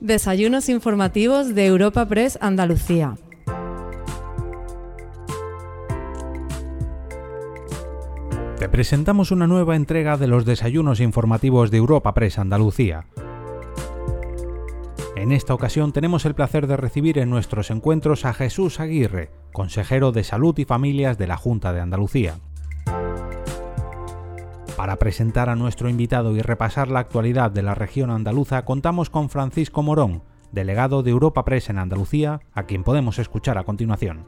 Desayunos informativos de Europa Press Andalucía. Te presentamos una nueva entrega de los desayunos informativos de Europa Press Andalucía. En esta ocasión tenemos el placer de recibir en nuestros encuentros a Jesús Aguirre, consejero de Salud y Familias de la Junta de Andalucía. Para presentar a nuestro invitado y repasar la actualidad de la región andaluza, contamos con Francisco Morón, delegado de Europa Press en Andalucía, a quien podemos escuchar a continuación.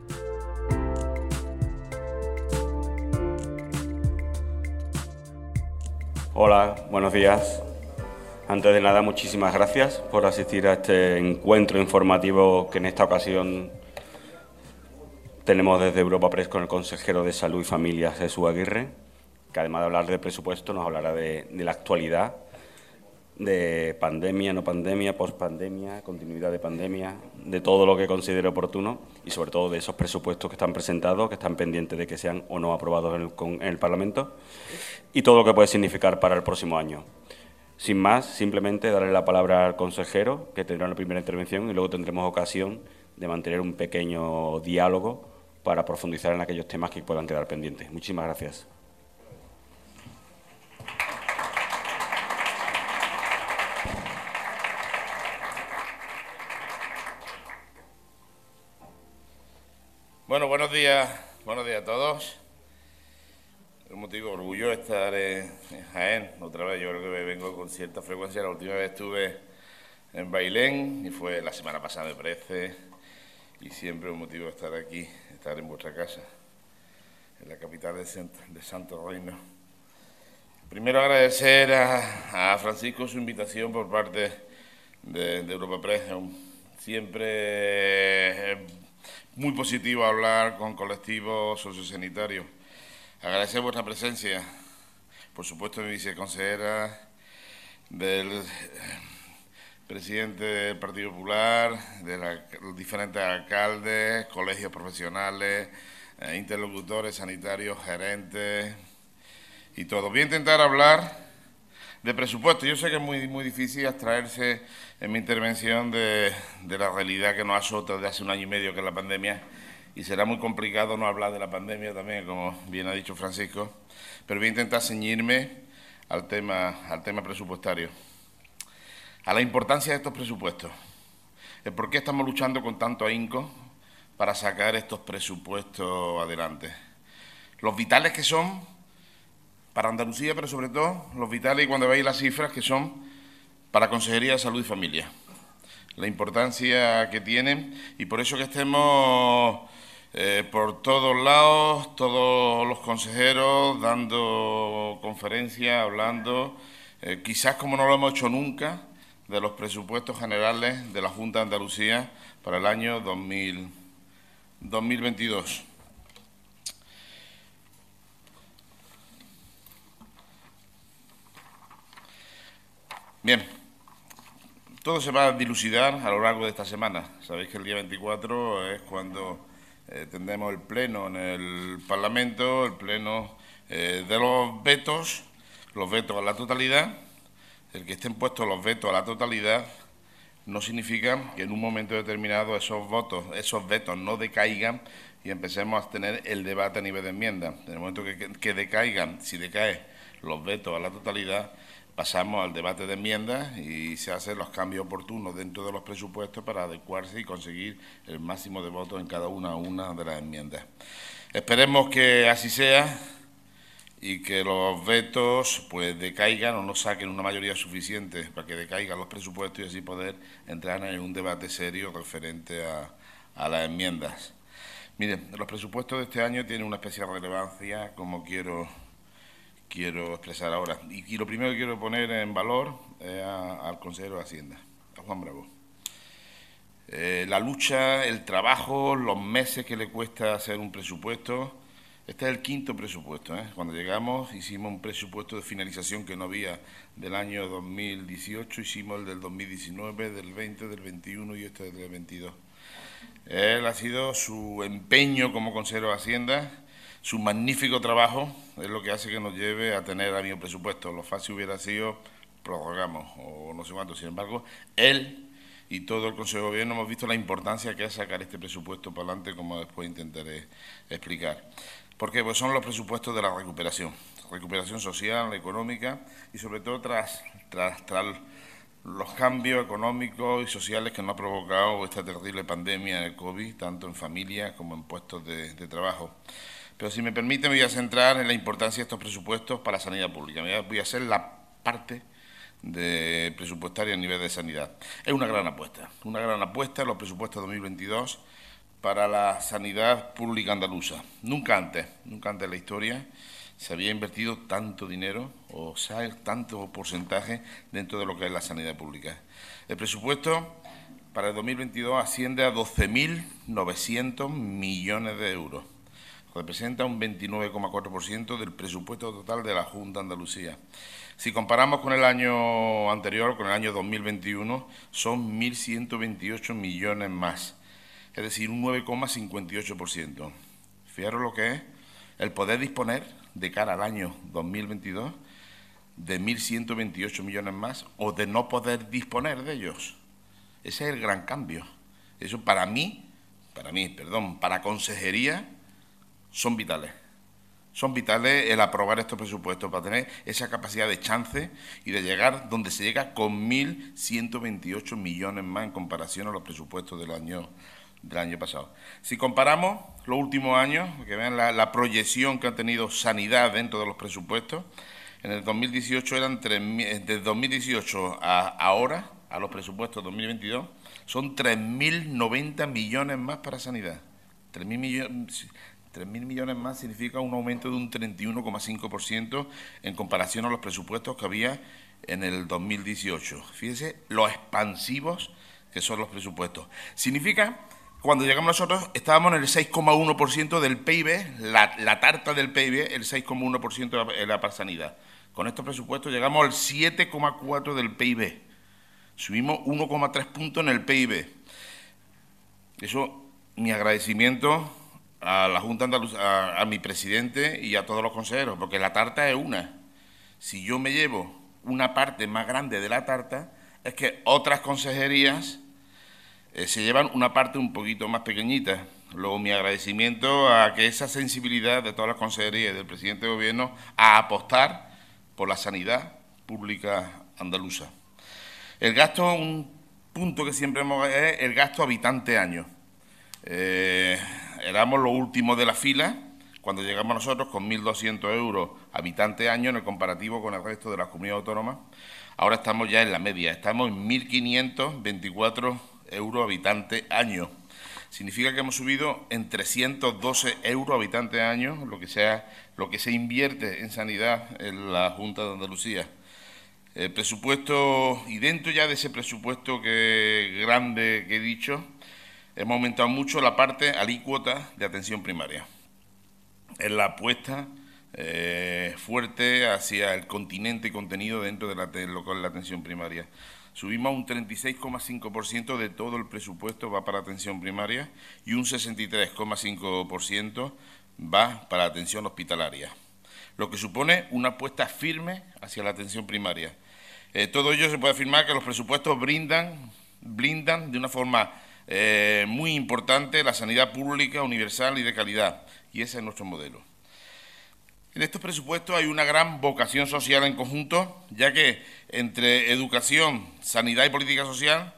Hola, buenos días. Antes de nada, muchísimas gracias por asistir a este encuentro informativo que en esta ocasión tenemos desde Europa Press con el consejero de Salud y Familias, Jesús Aguirre que además de hablar de presupuesto nos hablará de, la actualidad, de pandemia, no pandemia, pospandemia, continuidad de pandemia, de todo lo que considere oportuno y sobre todo de esos presupuestos que están presentados, que están pendientes de que sean o no aprobados en el, Parlamento y todo lo que puede significar para el próximo año. Sin más, simplemente darle la palabra al consejero, que tendrá una primera intervención, y luego tendremos ocasión de mantener un pequeño diálogo para profundizar en aquellos temas que puedan quedar pendientes. Muchísimas gracias. Bueno, buenos días, buenos días a todos. Un motivo de orgullo estar en, Jaén. Otra vez, yo creo que vengo con cierta frecuencia. La última vez estuve en Bailén y fue la semana pasada, me parece. Y siempre un motivo de estar aquí, estar en vuestra casa, en la capital de, Santo Reino. Primero agradecer a, Francisco su invitación por parte de, de Europa Press. Siempre muy positivo hablar con colectivos sociosanitarios. Agradecer vuestra presencia, por supuesto, mi viceconsejera, del eh, presidente del Partido Popular, de los diferentes alcaldes, colegios profesionales, eh, interlocutores sanitarios, gerentes y todo. Voy a intentar hablar de presupuesto. Yo sé que es muy, muy difícil abstraerse en mi intervención de, la realidad que nos azota desde hace un año y medio, que es la pandemia, y será muy complicado no hablar de la pandemia también, como bien ha dicho Francisco, pero voy a intentar ceñirme al tema, al tema presupuestario, a la importancia de estos presupuestos, el por qué estamos luchando con tanto ahínco para sacar estos presupuestos adelante, los vitales que son para Andalucía, pero sobre todo los vitales y cuando veis las cifras que son para Consejería de Salud y Familia. La importancia que tienen y por eso que estemos eh, por todos lados, todos los consejeros dando conferencias, hablando, eh, quizás como no lo hemos hecho nunca, de los presupuestos generales de la Junta de Andalucía para el año 2022. Bien, todo se va a dilucidar a lo largo de esta semana. Sabéis que el día 24 es cuando eh, tendremos el pleno en el Parlamento, el pleno eh, de los vetos, los vetos a la totalidad. El que estén puestos los vetos a la totalidad no significa que en un momento determinado esos votos, esos vetos no decaigan y empecemos a tener el debate a nivel de enmienda. En el momento que, que decaigan, si decaen los vetos a la totalidad, pasamos al debate de enmiendas y se hacen los cambios oportunos dentro de los presupuestos para adecuarse y conseguir el máximo de votos en cada una una de las enmiendas. Esperemos que así sea y que los vetos pues decaigan o no saquen una mayoría suficiente para que decaigan los presupuestos y así poder entrar en un debate serio referente a, a las enmiendas. Miren, los presupuestos de este año tienen una especial relevancia, como quiero quiero expresar ahora. Y, lo primero que quiero poner en valor es al consejero de Hacienda, a Juan Bravo. Eh, la lucha, el trabajo, los meses que le cuesta hacer un presupuesto. Este es el quinto presupuesto. ¿eh? Cuando llegamos hicimos un presupuesto de finalización que no había del año 2018, hicimos el del 2019, del 20, del 21 y este del 22. Él ha sido su empeño como consejero de Hacienda su magnífico trabajo es lo que hace que nos lleve a tener a mi presupuesto. Lo fácil hubiera sido prorrogamos o no sé cuánto. Sin embargo, él y todo el Consejo de Gobierno hemos visto la importancia que es sacar este presupuesto para adelante, como después intentaré explicar. Porque pues son los presupuestos de la recuperación, recuperación social, económica y sobre todo tras, tras, los cambios económicos y sociales que nos ha provocado esta terrible pandemia del COVID, tanto en familias como en puestos de trabajo. Pero si me permite, me voy a centrar en la importancia de estos presupuestos para la sanidad pública. Voy a hacer la parte de presupuestaria a nivel de sanidad. Es una gran apuesta, una gran apuesta los presupuestos 2022 para la sanidad pública andaluza. Nunca antes, nunca antes en la historia se había invertido tanto dinero o sea, tanto porcentaje dentro de lo que es la sanidad pública. El presupuesto para el 2022 asciende a 12.900 millones de euros representa un 29,4% del presupuesto total de la Junta Andalucía. Si comparamos con el año anterior, con el año 2021, son 1.128 millones más, es decir, un 9,58%. Fijaros lo que es el poder disponer de cara al año 2022 de 1.128 millones más o de no poder disponer de ellos. Ese es el gran cambio. Eso para mí, para mí, perdón, para consejería son vitales. Son vitales el aprobar estos presupuestos para tener esa capacidad de chance y de llegar donde se llega con 1.128 millones más en comparación a los presupuestos del año, del año pasado. Si comparamos los últimos años, que vean la, proyección que ha tenido sanidad dentro de los presupuestos, en el 2018 eran desde 2018 a ahora, a los presupuestos 2022, son 3.090 millones más para sanidad. 3.000 millones 3.000 millones más significa un aumento de un 31,5% en comparación a los presupuestos que había en el 2018. Fíjense lo expansivos que son los presupuestos. Significa, cuando llegamos nosotros, estábamos en el 6,1% del PIB, la, tarta del PIB, el 6,1% era para sanidad. Con estos presupuestos llegamos al 7,4% del PIB. Subimos 1,3 puntos en el PIB. Eso, mi agradecimiento a la Junta Andaluza, a, mi presidente y a todos los consejeros, porque la tarta es una. Si yo me llevo una parte más grande de la tarta, es que otras consejerías eh, se llevan una parte un poquito más pequeñita. Luego mi agradecimiento a que esa sensibilidad de todas las consejerías y del presidente de gobierno a apostar por la sanidad pública andaluza. El gasto, un punto que siempre hemos es el gasto habitante año. Eh, éramos los últimos de la fila cuando llegamos nosotros con 1.200 euros habitante año en el comparativo con el resto de las comunidades autónomas. Ahora estamos ya en la media, estamos en 1.524 euros habitante año. Significa que hemos subido en 312 euros habitante año lo que, sea, lo que se invierte en sanidad en la Junta de Andalucía. El presupuesto, y dentro ya de ese presupuesto que grande que he dicho, hemos aumentado mucho la parte alícuota de atención primaria. Es la apuesta eh, fuerte hacia el continente contenido dentro de, la, de lo que es la atención primaria. Subimos un 36,5% de todo el presupuesto va para atención primaria y un 63,5% va para atención hospitalaria, lo que supone una apuesta firme hacia la atención primaria. Eh, todo ello se puede afirmar que los presupuestos brindan, blindan de una forma eh, muy importante la sanidad pública, universal y de calidad, y ese es nuestro modelo. En estos presupuestos hay una gran vocación social en conjunto, ya que entre educación, sanidad y política social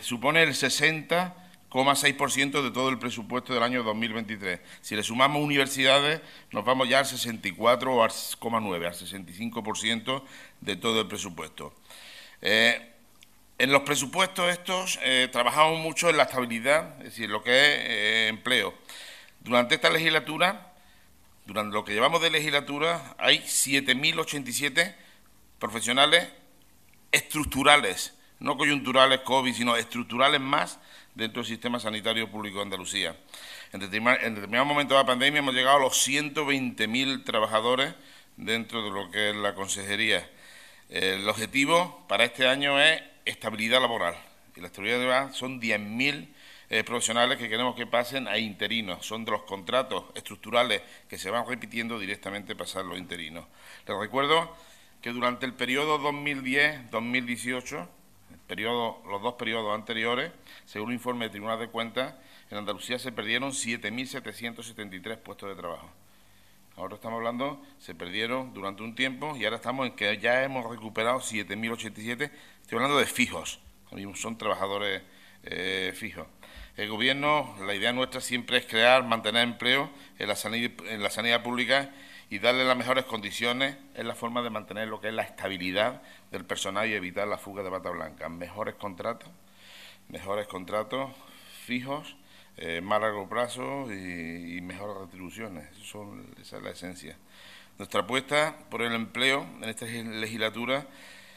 supone el 60,6% de todo el presupuesto del año 2023. Si le sumamos universidades, nos vamos ya al 64,9, al 65% de todo el presupuesto. Eh, en los presupuestos estos eh, trabajamos mucho en la estabilidad, es decir, lo que es eh, empleo. Durante esta legislatura, durante lo que llevamos de legislatura, hay 7.087 profesionales estructurales, no coyunturales COVID, sino estructurales más dentro del sistema sanitario público de Andalucía. En determinado, momento de la pandemia hemos llegado a los 120.000 trabajadores dentro de lo que es la consejería. El objetivo para este año es estabilidad laboral. Y la estabilidad laboral son 10.000 eh, profesionales que queremos que pasen a interinos. Son de los contratos estructurales que se van repitiendo directamente pasar los interinos. Les recuerdo que durante el periodo 2010-2018 los dos periodos anteriores, según el informe del Tribunal de Cuentas, en Andalucía se perdieron 7.773 puestos de trabajo. Ahora estamos hablando, se perdieron durante un tiempo y ahora estamos en que ya hemos recuperado 7.087. Estoy hablando de fijos, son trabajadores eh, fijos. El Gobierno, la idea nuestra siempre es crear, mantener empleo en la sanidad, en la sanidad pública y darle las mejores condiciones es la forma de mantener lo que es la estabilidad del personal y evitar la fuga de bata blanca. Mejores contratos, mejores contratos fijos eh, más largo plazo y, mejores retribuciones. son, esa es la esencia. Nuestra apuesta por el empleo en esta legislatura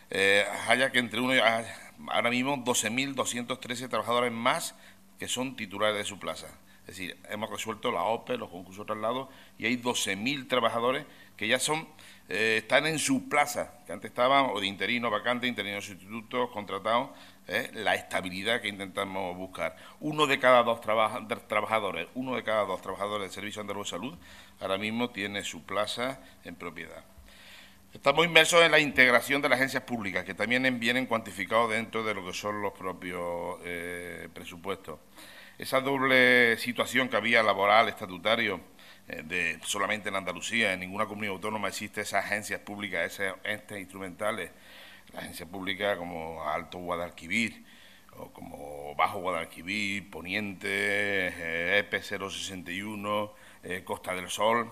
eh, haya que entre uno y ahora mismo 12.213 trabajadores más que son titulares de su plaza. Es decir, hemos resuelto la OPE, los concursos traslados, y hay 12.000 trabajadores que ya son eh, están en su plaza, que antes estaban o de interino vacante, interino sustitutos, contratados, ¿eh? la estabilidad que intentamos buscar. Uno de cada dos trabajadores, uno de cada dos trabajadores del Servicio Andaluz de Salud ahora mismo tiene su plaza en propiedad. Estamos inmersos en la integración de las agencias públicas, que también vienen cuantificados dentro de lo que son los propios eh, presupuestos. Esa doble situación que había laboral, estatutario, eh, de, solamente en Andalucía, en ninguna comunidad autónoma existe esas agencias públicas, esas entes instrumentales la agencia pública como Alto Guadalquivir o como Bajo Guadalquivir, Poniente, eh, EP 061, eh, Costa del Sol.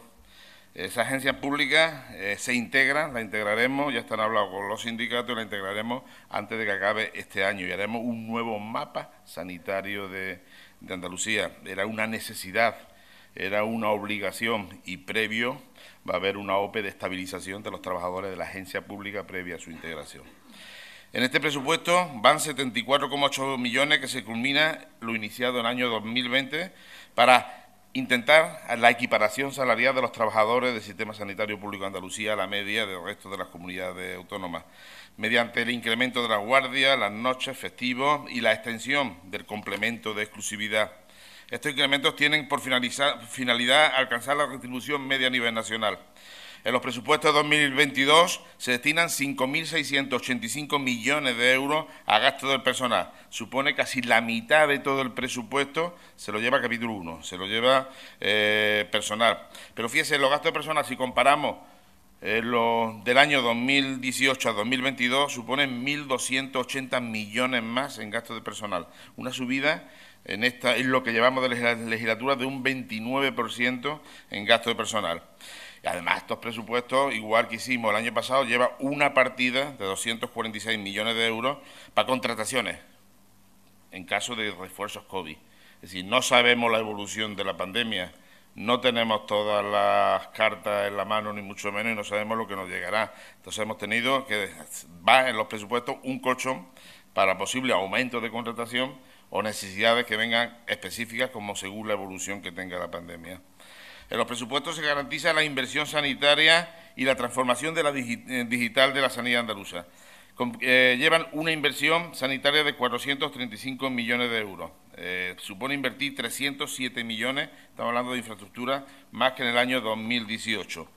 Esa agencia pública eh, se integra, la integraremos, ya están hablando con los sindicatos, la integraremos antes de que acabe este año y haremos un nuevo mapa sanitario de, de Andalucía. Era una necesidad, era una obligación y previo va a haber una OPE de estabilización de los trabajadores de la agencia pública previa a su integración. En este presupuesto van 74,8 millones que se culmina lo iniciado en el año 2020 para intentar la equiparación salarial de los trabajadores del sistema sanitario público de Andalucía a la media del resto de las comunidades autónomas, mediante el incremento de las guardias, las noches, festivos y la extensión del complemento de exclusividad estos incrementos tienen por finalidad alcanzar la retribución media a nivel nacional. En los presupuestos de 2022 se destinan 5.685 millones de euros a gasto del personal. Supone casi la mitad de todo el presupuesto se lo lleva capítulo 1, se lo lleva eh, personal. Pero fíjese, los gastos de personal, si comparamos eh, los del año 2018 a 2022, suponen 1.280 millones más en gastos de personal. Una subida en, esta, en lo que llevamos de legislatura de un 29% en gasto de personal. Además, estos presupuestos, igual que hicimos el año pasado, lleva una partida de 246 millones de euros para contrataciones en caso de refuerzos COVID. Es decir, no sabemos la evolución de la pandemia, no tenemos todas las cartas en la mano, ni mucho menos, y no sabemos lo que nos llegará. Entonces hemos tenido que va en los presupuestos un colchón para posible aumento de contratación o necesidades que vengan específicas como según la evolución que tenga la pandemia. En los presupuestos se garantiza la inversión sanitaria y la transformación de la eh, digital de la sanidad andaluza. Eh, llevan una inversión sanitaria de 435 millones de euros. Eh, supone invertir 307 millones, estamos hablando de infraestructura, más que en el año 2018.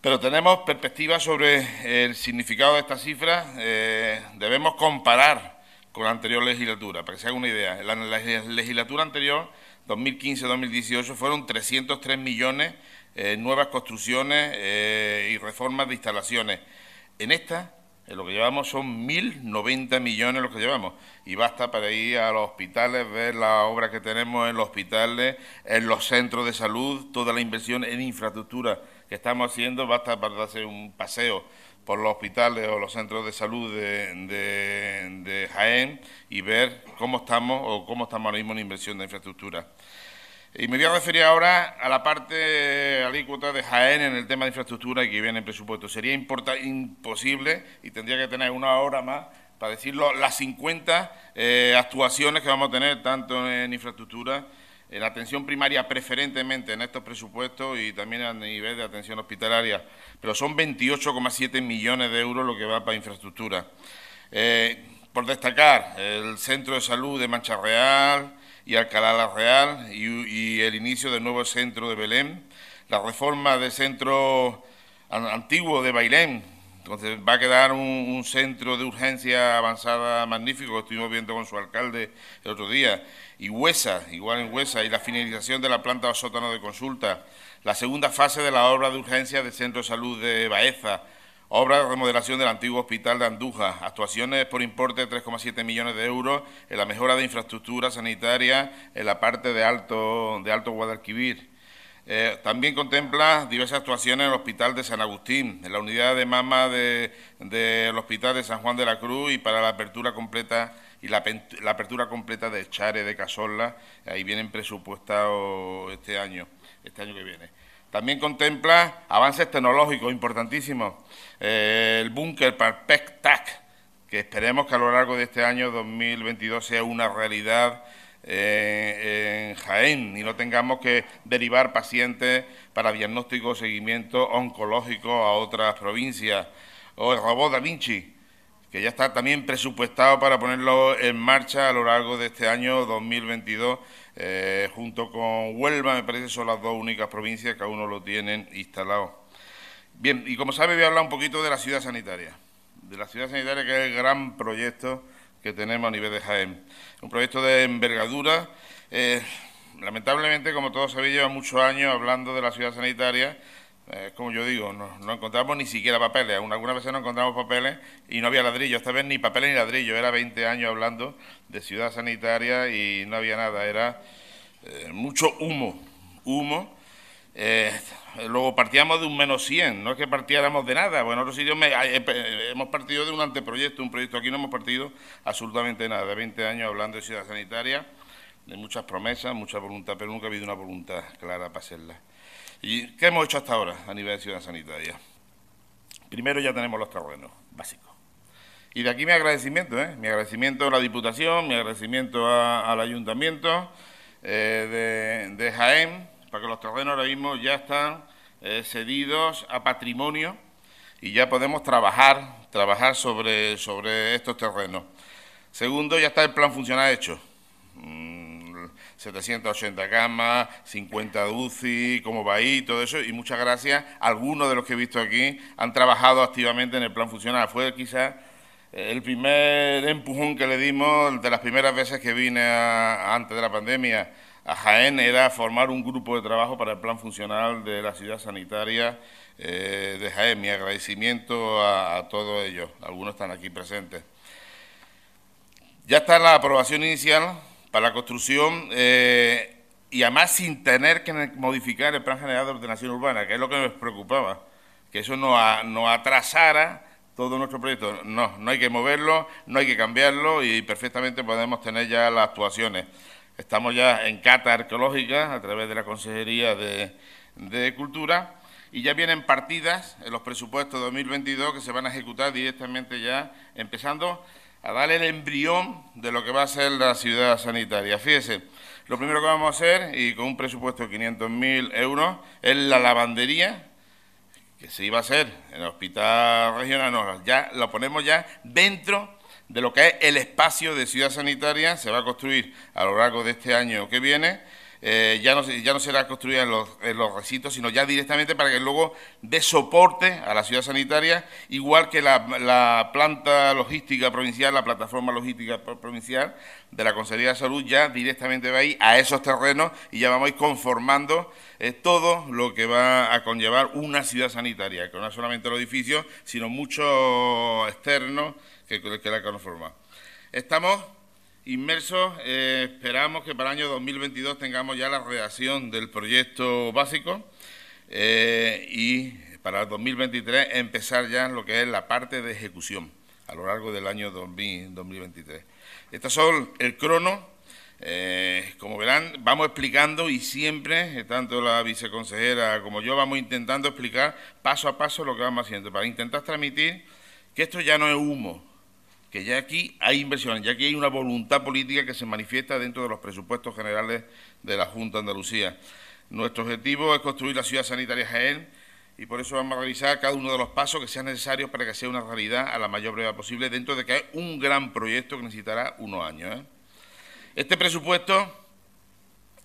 Pero tenemos perspectivas sobre el significado de estas cifras. debemos comparar con la anterior legislatura. Para que se haga una idea, en la, legislatura anterior, 2015-2018, fueron 303 millones eh, nuevas construcciones eh, y reformas de instalaciones. En esta, en lo que llevamos son 1.090 millones lo que llevamos. Y basta para ir a los hospitales, ver la obra que tenemos en los hospitales, en los centros de salud, toda la inversión en infraestructura que estamos haciendo, basta para hacer un paseo por los hospitales o los centros de salud de, Jaén y ver cómo estamos o cómo estamos ahora mismo en inversión de infraestructura. Y me voy a referir ahora a la parte alícuota de Jaén en el tema de infraestructura que viene en presupuesto. Sería imposible y tendría que tener una hora más para decirlo, las 50 eh, actuaciones que vamos a tener tanto en infraestructura en atención primaria preferentemente en estos presupuestos y también a nivel de atención hospitalaria, pero son 28,7 millones de euros lo que va para infraestructura. Eh, por destacar, el Centro de Salud de Mancha Real y Alcalá la Real y, el inicio del nuevo centro de Belén, la reforma del centro antiguo de Bailén, Entonces va a quedar un, centro de urgencia avanzada magnífico, que estuvimos viendo con su alcalde el otro día, y Huesa, igual en Huesa, y la finalización de la planta o sótano de consulta, la segunda fase de la obra de urgencia del Centro de Salud de Baeza, obra de remodelación del antiguo hospital de Andújar, actuaciones por importe de 3,7 millones de euros en la mejora de infraestructura sanitaria en la parte de Alto, de Alto Guadalquivir, eh, también contempla diversas actuaciones en el Hospital de San Agustín, en la unidad de mama del Hospital de San Juan de la Cruz y para la apertura completa y la, apertura completa de Chare de Casola, ahí vienen presupuestados este año, este año que viene. También contempla avances tecnológicos importantísimos, eh, el búnker para PEC-TAC, que esperemos que a lo largo de este año 2022 sea una realidad en Jaén y no tengamos que derivar pacientes para diagnóstico o seguimiento oncológico a otras provincias. O el robot Da Vinci, que ya está también presupuestado para ponerlo en marcha a lo largo de este año 2022, eh, junto con Huelva, me parece son las dos únicas provincias que aún no lo tienen instalado. Bien, y como sabe voy a hablar un poquito de la ciudad sanitaria, de la ciudad sanitaria que es el gran proyecto que tenemos a nivel de Jaén. Un proyecto de envergadura. Eh, lamentablemente, como todos sabéis, lleva muchos años hablando de la ciudad sanitaria. Eh, como yo digo, no, encontramos ni siquiera papeles. Algunas veces no encontramos papeles y no había ladrillo. Esta vez ni papeles ni ladrillo. Era 20 años hablando de ciudad sanitaria y no había nada. Era eh, mucho humo. Humo eh, luego partíamos de un menos 100, no es que partiéramos de nada, bueno, en otros sitios eh, hemos partido de un anteproyecto, un proyecto aquí no hemos partido absolutamente nada, de 20 años hablando de ciudad sanitaria, de muchas promesas, mucha voluntad, pero nunca ha habido una voluntad clara para hacerla. ¿Y qué hemos hecho hasta ahora a nivel de ciudad sanitaria? Primero ya tenemos los terrenos básicos. Y de aquí mi agradecimiento, ¿eh? mi agradecimiento a la Diputación, mi agradecimiento al Ayuntamiento eh, de, de Jaén, porque los terrenos ahora mismo ya están eh, cedidos a patrimonio y ya podemos trabajar, trabajar sobre, sobre estos terrenos. Segundo, ya está el plan funcional hecho. 780 mm, camas, 50 UCI, cómo va ahí, todo eso, y muchas gracias. Algunos de los que he visto aquí han trabajado activamente en el plan funcional. Fue quizás eh, el primer empujón que le dimos de las primeras veces que vine antes de la pandemia a Jaén era formar un grupo de trabajo para el plan funcional de la ciudad sanitaria eh, de Jaén. Mi agradecimiento a, todos ellos, algunos están aquí presentes. Ya está la aprobación inicial para la construcción eh, y además sin tener que modificar el plan general de ordenación urbana, que es lo que nos preocupaba, que eso no, no atrasara todo nuestro proyecto. No, no hay que moverlo, no hay que cambiarlo y perfectamente podemos tener ya las actuaciones. Estamos ya en cata arqueológica a través de la Consejería de, Cultura y ya vienen partidas en los presupuestos 2022 que se van a ejecutar directamente ya, empezando a darle el embrión de lo que va a ser la ciudad sanitaria. Fíjese, lo primero que vamos a hacer, y con un presupuesto de 500.000 euros, es la lavandería, que se iba a hacer en el hospital regional, no, ya lo ponemos ya dentro de lo que es el espacio de ciudad sanitaria, se va a construir a lo largo de este año que viene. Eh, ya, no, ya no será construida en los, recintos, sino ya directamente para que luego dé soporte a la ciudad sanitaria, igual que la, planta logística provincial, la plataforma logística provincial de la Consejería de Salud, ya directamente va ahí a esos terrenos y ya vamos a ir conformando eh, todo lo que va a conllevar una ciudad sanitaria, que no es solamente los edificios, sino muchos externos que, la conforma. Estamos inmersos, eh, esperamos que para el año 2022 tengamos ya la redacción del proyecto básico eh, y para el 2023 empezar ya lo que es la parte de ejecución a lo largo del año 2023. Estos son el crono. Eh, como verán, vamos explicando y siempre, tanto la viceconsejera como yo, vamos intentando explicar paso a paso lo que vamos haciendo para intentar transmitir que esto ya no es humo, que ya aquí hay inversiones, ya aquí hay una voluntad política que se manifiesta dentro de los presupuestos generales de la Junta de Andalucía. Nuestro objetivo es construir la ciudad sanitaria Jaén y por eso vamos a realizar cada uno de los pasos que sean necesarios para que sea una realidad a la mayor brevedad posible, dentro de que es un gran proyecto que necesitará unos años. ¿eh? Este presupuesto,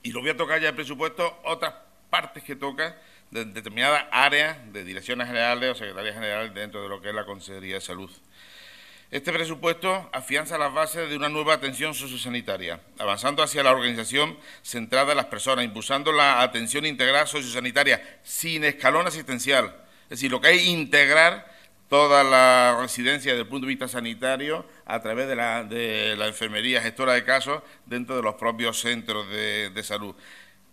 y lo voy a tocar ya el presupuesto, otras partes que toca de determinadas áreas de direcciones generales o secretarías generales dentro de lo que es la Consejería de Salud. Este presupuesto afianza las bases de una nueva atención sociosanitaria, avanzando hacia la organización centrada en las personas, impulsando la atención integral sociosanitaria sin escalón asistencial. Es decir, lo que hay integrar toda la residencia desde el punto de vista sanitario a través de la, enfermería gestora de casos dentro de los propios centros de salud.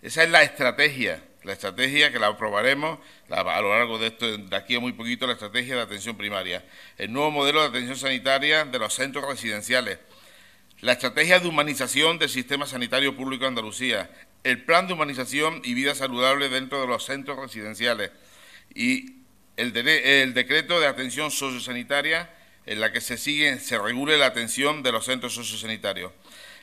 Esa es la estrategia la estrategia que la aprobaremos a lo largo de, esto, de aquí a muy poquito, la estrategia de atención primaria, el nuevo modelo de atención sanitaria de los centros residenciales, la estrategia de humanización del sistema sanitario público de Andalucía, el plan de humanización y vida saludable dentro de los centros residenciales. Y el, decreto de atención sociosanitaria en la que se sigue, se regule la atención de los centros sociosanitarios.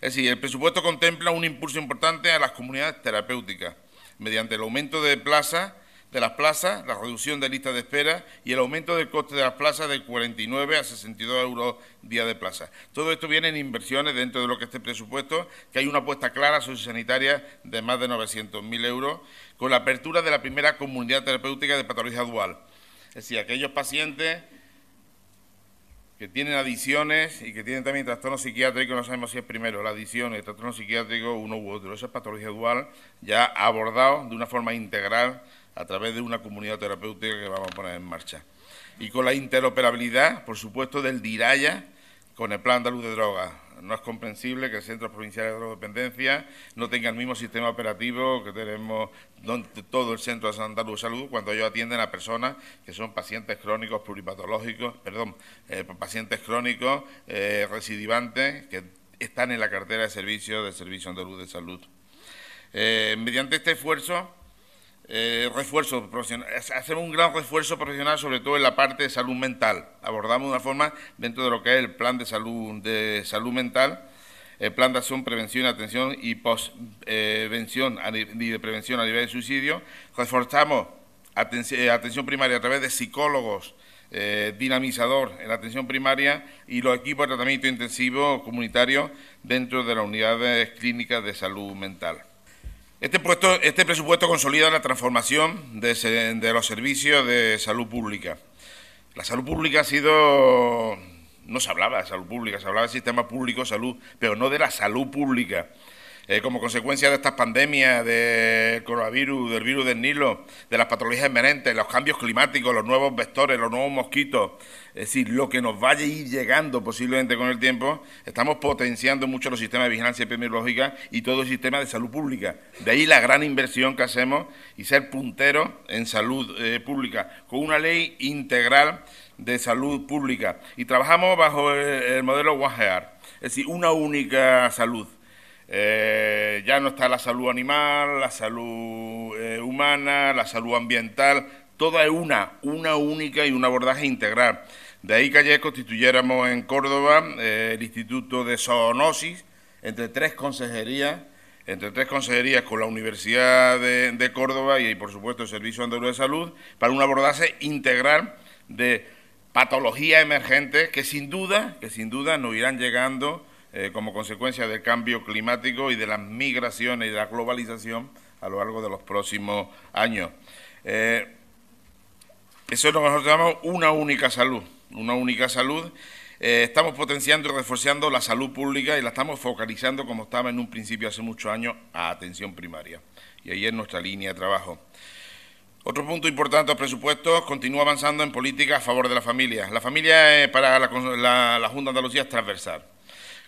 Es decir, el presupuesto contempla un impulso importante a las comunidades terapéuticas mediante el aumento de plaza de las plazas, la reducción de listas de espera y el aumento del coste de las plazas de 49 a 62 euros día de plaza. Todo esto viene en inversiones dentro de lo que este presupuesto, que hay una apuesta clara sociosanitaria de más de 900.000 euros, con la apertura de la primera comunidad terapéutica de patología dual. Es decir, aquellos pacientes que tienen adicciones y que tienen también trastornos psiquiátricos, no sabemos si es primero la adicción el trastorno psiquiátrico uno u otro. Esa es patología dual ya abordado de una forma integral a través de una comunidad terapéutica que vamos a poner en marcha. Y con la interoperabilidad, por supuesto, del DIRAYA con el Plan Andaluz de Drogas. No es comprensible que el Centro Provincial de Drogodependencia no tenga el mismo sistema operativo que tenemos todo el Centro de Andaluz de Salud cuando ellos atienden a personas que son pacientes crónicos pluripatológicos, perdón, eh, pacientes crónicos eh, recidivantes que están en la cartera de servicios del Servicio Andaluz de Salud. Eh, mediante este esfuerzo, eh, refuerzo profesional, hacemos un gran refuerzo profesional, sobre todo en la parte de salud mental. Abordamos de una forma dentro de lo que es el plan de salud, de salud mental, el plan de acción, prevención, atención y postvención y de prevención a nivel de suicidio. Reforzamos atención, eh, atención primaria a través de psicólogos, eh, dinamizador en la atención primaria y los equipos de tratamiento intensivo comunitario dentro de las unidades clínicas de salud mental. Este, este, presupuesto consolida la transformación de, los servicios de salud pública. La salud pública ha sido... No se hablaba de salud pública, se hablaba del sistema público de salud, pero no de la salud pública. Eh, como consecuencia de estas pandemias, del coronavirus, del virus del Nilo, de las patologías emergentes, los cambios climáticos, los nuevos vectores, los nuevos mosquitos, es decir, lo que nos vaya a ir llegando posiblemente con el tiempo, estamos potenciando mucho los sistemas de vigilancia epidemiológica y todo el sistema de salud pública. De ahí la gran inversión que hacemos y ser punteros en salud eh, pública, con una ley integral de salud pública. Y trabajamos bajo el, modelo WAGEAR, es decir, una única salud. Eh, ya no está la salud animal, la salud eh, humana, la salud ambiental, toda es una, una única y un abordaje integral. De ahí que ayer constituyéramos en Córdoba eh, el Instituto de Zoonosis entre tres consejerías, entre tres consejerías con la Universidad de, Córdoba y, por supuesto, el Servicio Andaluz de Salud, para un abordaje integral de patologías emergentes que sin duda, que sin duda nos irán llegando eh, como consecuencia del cambio climático y de las migraciones y de la globalización a lo largo de los próximos años. Eh, eso es lo que nosotros llamamos una única salud, una única salud. Eh, estamos potenciando y reforzando la salud pública y la estamos focalizando, como estaba en un principio hace muchos años, a atención primaria. Y ahí es nuestra línea de trabajo. Otro punto importante de los presupuestos, continúa avanzando en políticas a favor de la familia. La familia para la, la Junta de Andalucía es transversal.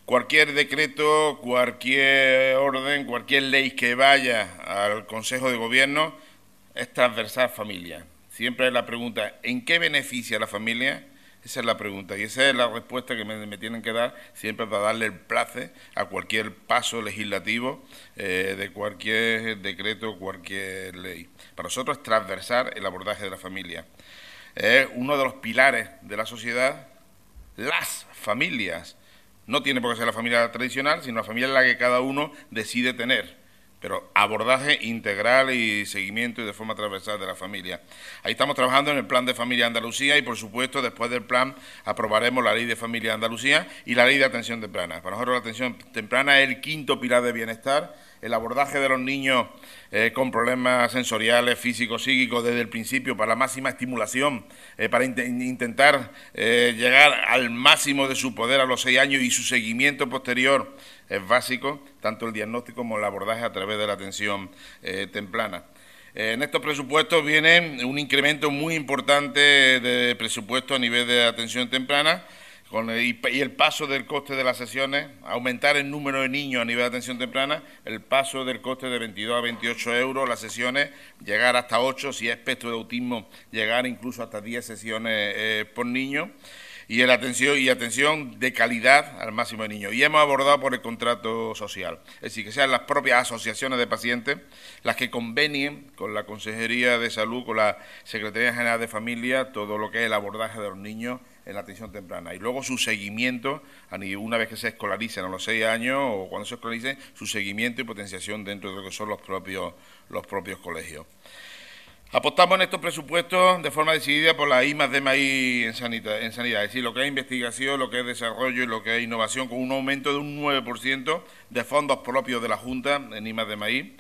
Cualquier decreto, cualquier orden, cualquier ley que vaya al Consejo de Gobierno es transversal familia. Siempre es la pregunta, ¿en qué beneficia a la familia? Esa es la pregunta y esa es la respuesta que me, tienen que dar siempre para darle el place a cualquier paso legislativo eh, de cualquier decreto, cualquier ley. Para nosotros es transversal el abordaje de la familia. Es uno de los pilares de la sociedad, las familias no tiene por qué ser la familia tradicional, sino la familia en la que cada uno decide tener, pero abordaje integral y seguimiento y de forma transversal de la familia. Ahí estamos trabajando en el Plan de Familia Andalucía y, por supuesto, después del plan aprobaremos la Ley de Familia Andalucía y la Ley de Atención Temprana. Para nosotros la atención temprana es el quinto pilar de bienestar el abordaje de los niños eh, con problemas sensoriales, físicos, psíquicos desde el principio para la máxima estimulación, eh, para intentar eh, llegar al máximo de su poder a los seis años y su seguimiento posterior es básico, tanto el diagnóstico como el abordaje a través de la atención temprana. En estos presupuestos viene un incremento muy importante de presupuesto a nivel de atención temprana, y, el paso del coste de las sesiones, aumentar el número de niños a nivel de atención temprana, el paso del coste de 22 a 28 euros las sesiones, llegar hasta 8, si es espectro de autismo, llegar incluso hasta 10 sesiones eh, por niño y el atención y atención de calidad al máximo de niños. Y hemos abordado por el contrato social, es decir, que sean las propias asociaciones de pacientes las que convenien con la Consejería de Salud, con la Secretaría General de Familia, todo lo que es el abordaje de los niños en la atención temprana. Y luego su seguimiento, una vez que se escolaricen a los seis años o cuando se escolaricen, su seguimiento y potenciación dentro de lo que son los propios, los propios colegios. Apostamos en estos presupuestos de forma decidida por la I más D en sanidad, en sanidad, es decir, lo que es investigación, lo que es desarrollo y lo que es innovación, con un aumento de un 9% de fondos propios de la Junta en I más D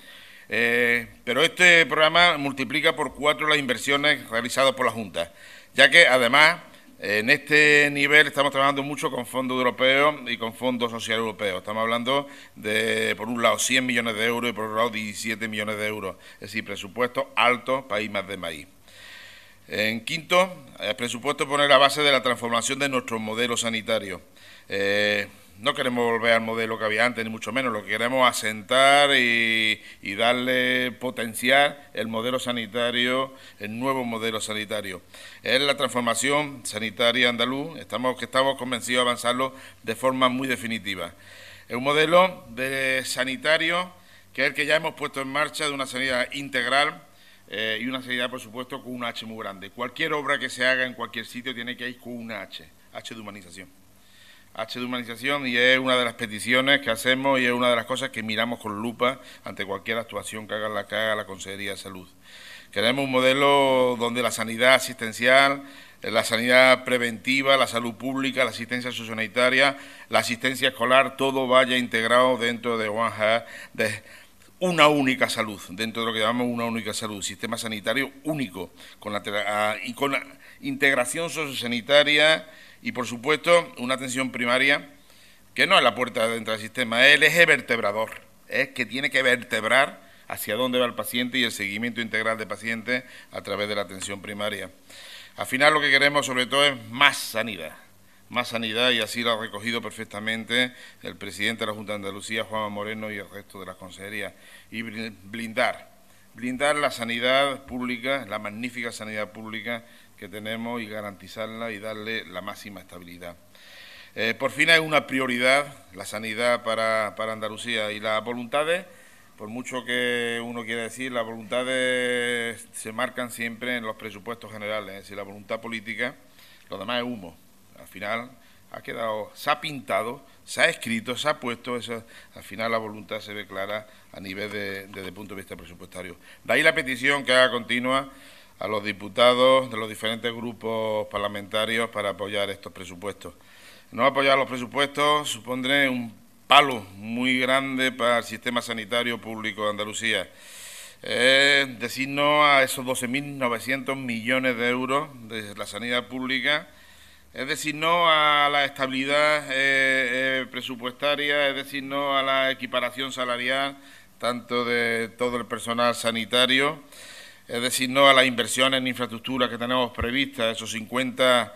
eh, pero este programa multiplica por cuatro las inversiones realizadas por la Junta, ya que además en este nivel estamos trabajando mucho con fondos europeos y con fondos sociales europeos. Estamos hablando de, por un lado, 100 millones de euros y por otro lado, 17 millones de euros. Es decir, presupuesto alto país más de maíz. En quinto, el presupuesto pone la base de la transformación de nuestro modelo sanitario. Eh, no queremos volver al modelo que había antes, ni mucho menos, lo que queremos asentar y, darle potenciar el modelo sanitario, el nuevo modelo sanitario. Es la transformación sanitaria andaluz, estamos, que estamos convencidos de avanzarlo de forma muy definitiva. Es un modelo de sanitario que es el que ya hemos puesto en marcha de una sanidad integral eh, y una sanidad, por supuesto, con una H muy grande. Cualquier obra que se haga en cualquier sitio tiene que ir con una H, H de humanización. H de humanización y es una de las peticiones que hacemos y es una de las cosas que miramos con lupa ante cualquier actuación que haga la, que la Consejería de Salud. Queremos un modelo donde la sanidad asistencial, la sanidad preventiva, la salud pública, la asistencia sociosanitaria, la asistencia escolar, todo vaya integrado dentro de One de una única salud, dentro de lo que llamamos una única salud, sistema sanitario único, con la, ah, y con la integración sociosanitaria y, por supuesto, una atención primaria que no es la puerta de entrada del sistema, es el eje vertebrador, es que tiene que vertebrar hacia dónde va el paciente y el seguimiento integral del paciente a través de la atención primaria. Al final lo que queremos sobre todo es más sanidad, más sanidad y así lo ha recogido perfectamente el presidente de la Junta de Andalucía, Juan Moreno, y el resto de las consejerías, y blindar, blindar la sanidad pública, la magnífica sanidad pública que tenemos y garantizarla y darle la máxima estabilidad. Eh, por fin es una prioridad la sanidad para, para Andalucía y las voluntades, por mucho que uno quiera decir, las voluntades se marcan siempre en los presupuestos generales, es decir, la voluntad política, lo demás es humo. Al final ha quedado, se ha pintado, se ha escrito, se ha puesto, eso, al final la voluntad se ve clara a nivel de, desde el punto de vista presupuestario. De ahí la petición que haga continua a los diputados de los diferentes grupos parlamentarios para apoyar estos presupuestos. No apoyar los presupuestos supondrá un palo muy grande para el sistema sanitario público de Andalucía. Es decir no a esos 12.900 millones de euros de la sanidad pública, es decir no a la estabilidad eh, eh, presupuestaria, es decir no a la equiparación salarial tanto de todo el personal sanitario, es decir, no a las inversiones en infraestructura que tenemos previstas, esos 50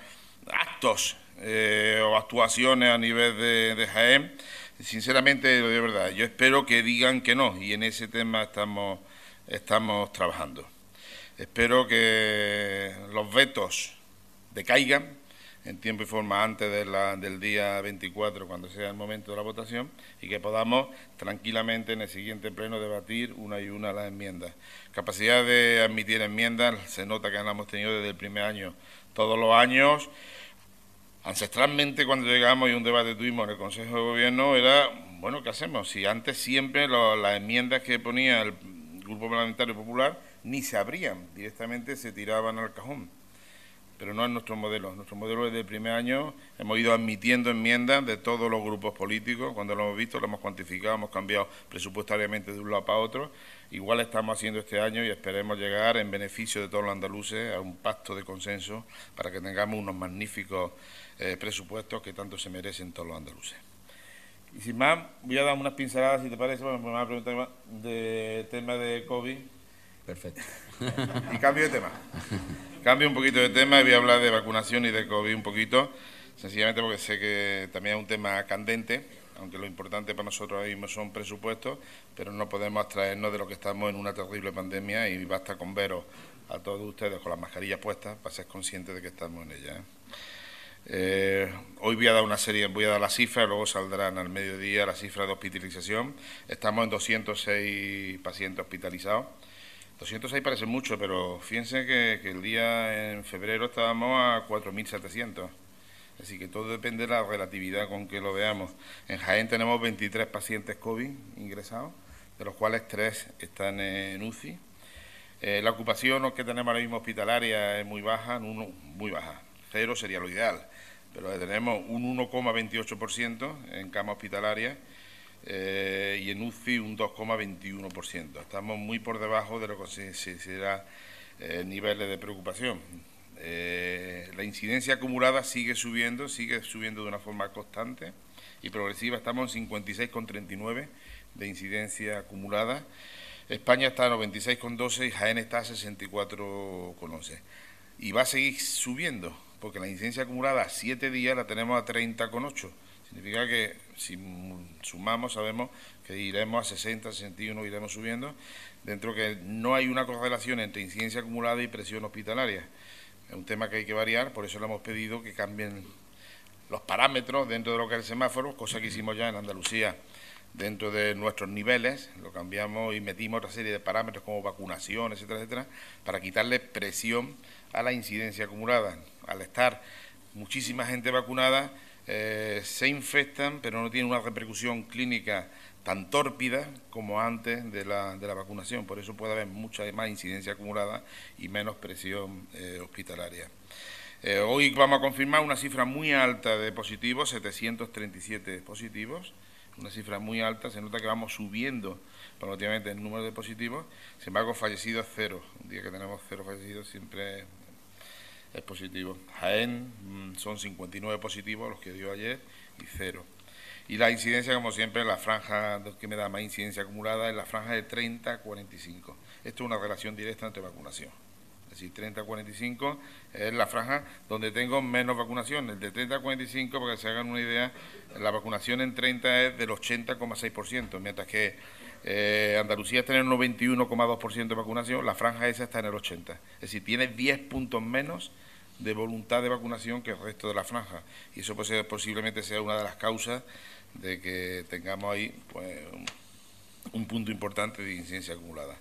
actos eh, o actuaciones a nivel de, Jaén. Sinceramente, de verdad, yo espero que digan que no y en ese tema estamos, estamos trabajando. Espero que los vetos decaigan en tiempo y forma antes del día 24, cuando sea el momento de la votación, y que podamos tranquilamente en el siguiente pleno debatir una y una las enmiendas. Capacidad de admitir enmiendas, se nota que la hemos tenido desde el primer año, todos los años. Ancestralmente, cuando llegamos y un debate tuvimos en el Consejo de Gobierno, era, bueno, ¿qué hacemos? Si antes siempre las enmiendas que ponía el Grupo Parlamentario Popular ni se abrían, directamente se tiraban al cajón pero no es nuestro modelo. Nuestro modelo desde el primer año hemos ido admitiendo enmiendas de todos los grupos políticos. Cuando lo hemos visto, lo hemos cuantificado, hemos cambiado presupuestariamente de un lado para otro. Igual estamos haciendo este año y esperemos llegar en beneficio de todos los andaluces a un pacto de consenso para que tengamos unos magníficos eh, presupuestos que tanto se merecen todos los andaluces. Y sin más, voy a dar unas pinceladas, si te parece, me van a preguntar del tema de COVID. Perfecto. Y cambio de tema. Cambio un poquito de tema y voy a hablar de vacunación y de COVID un poquito, sencillamente porque sé que también es un tema candente, aunque lo importante para nosotros ahora mismo son presupuestos, pero no podemos abstraernos de lo que estamos en una terrible pandemia y basta con veros a todos ustedes con las mascarillas puestas para ser conscientes de que estamos en ella. ¿eh? Eh, hoy voy a dar una serie, voy a dar las cifras, luego saldrán al mediodía las cifras de hospitalización. Estamos en 206 pacientes hospitalizados. 206 parece mucho, pero fíjense que, el día en febrero estábamos a 4.700. Así que todo depende de la relatividad con que lo veamos. En Jaén tenemos 23 pacientes COVID ingresados, de los cuales 3 están en UCI. Eh, la ocupación que tenemos ahora mismo hospitalaria es muy baja, muy baja. Cero sería lo ideal, pero tenemos un 1,28% en cama hospitalaria eh, y en UCI un 2,21%. Estamos muy por debajo de lo que se considera eh, niveles de preocupación. Eh, la incidencia acumulada sigue subiendo, sigue subiendo de una forma constante y progresiva. Estamos en 56,39 de incidencia acumulada. España está a 96,12 y Jaén está a 64,11. Y va a seguir subiendo, porque la incidencia acumulada a 7 días la tenemos a 30,8 Significa que si sumamos sabemos que iremos a 60, 61, iremos subiendo, dentro que no hay una correlación entre incidencia acumulada y presión hospitalaria. Es un tema que hay que variar, por eso le hemos pedido que cambien los parámetros dentro de lo que es el semáforo, cosa que hicimos ya en Andalucía dentro de nuestros niveles, lo cambiamos y metimos otra serie de parámetros como vacunación, etcétera, etcétera, para quitarle presión a la incidencia acumulada. Al estar muchísima gente vacunada, eh, se infectan, pero no tienen una repercusión clínica tan tórpida como antes de la, de la vacunación. Por eso puede haber mucha más incidencia acumulada y menos presión eh, hospitalaria. Eh, hoy vamos a confirmar una cifra muy alta de positivos, 737 positivos, una cifra muy alta, se nota que vamos subiendo paulatinamente el número de positivos, sin embargo fallecidos cero, un día que tenemos cero fallecidos siempre es positivo. Jaén mm, son 59 positivos los que dio ayer y cero. Y la incidencia, como siempre, la franja que me da más incidencia acumulada es la franja de 30 a 45. Esto es una relación directa entre vacunación. Es decir, 30 a 45 es la franja donde tengo menos vacunación. El de 30 a 45, para que se hagan una idea, la vacunación en 30 es del 80,6%, mientras que eh, Andalucía está en el 91,2% de vacunación, la franja esa está en el 80%. Es decir, tiene 10 puntos menos de voluntad de vacunación que el resto de la franja. Y eso pues, posiblemente sea una de las causas de que tengamos ahí pues, un, punto importante de incidencia acumulada.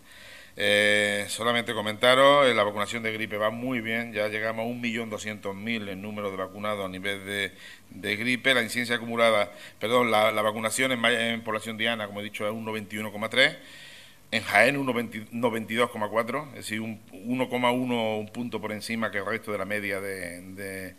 Eh, solamente comentaros, eh, la vacunación de gripe va muy bien, ya llegamos a 1.200.000 en número de vacunados a nivel de, gripe, la incidencia acumulada, perdón, la, vacunación en, en población diana, como he dicho, es un 91,3 en Jaén 1,22,4, es decir, un 1,1 un punto por encima que el resto de la media de,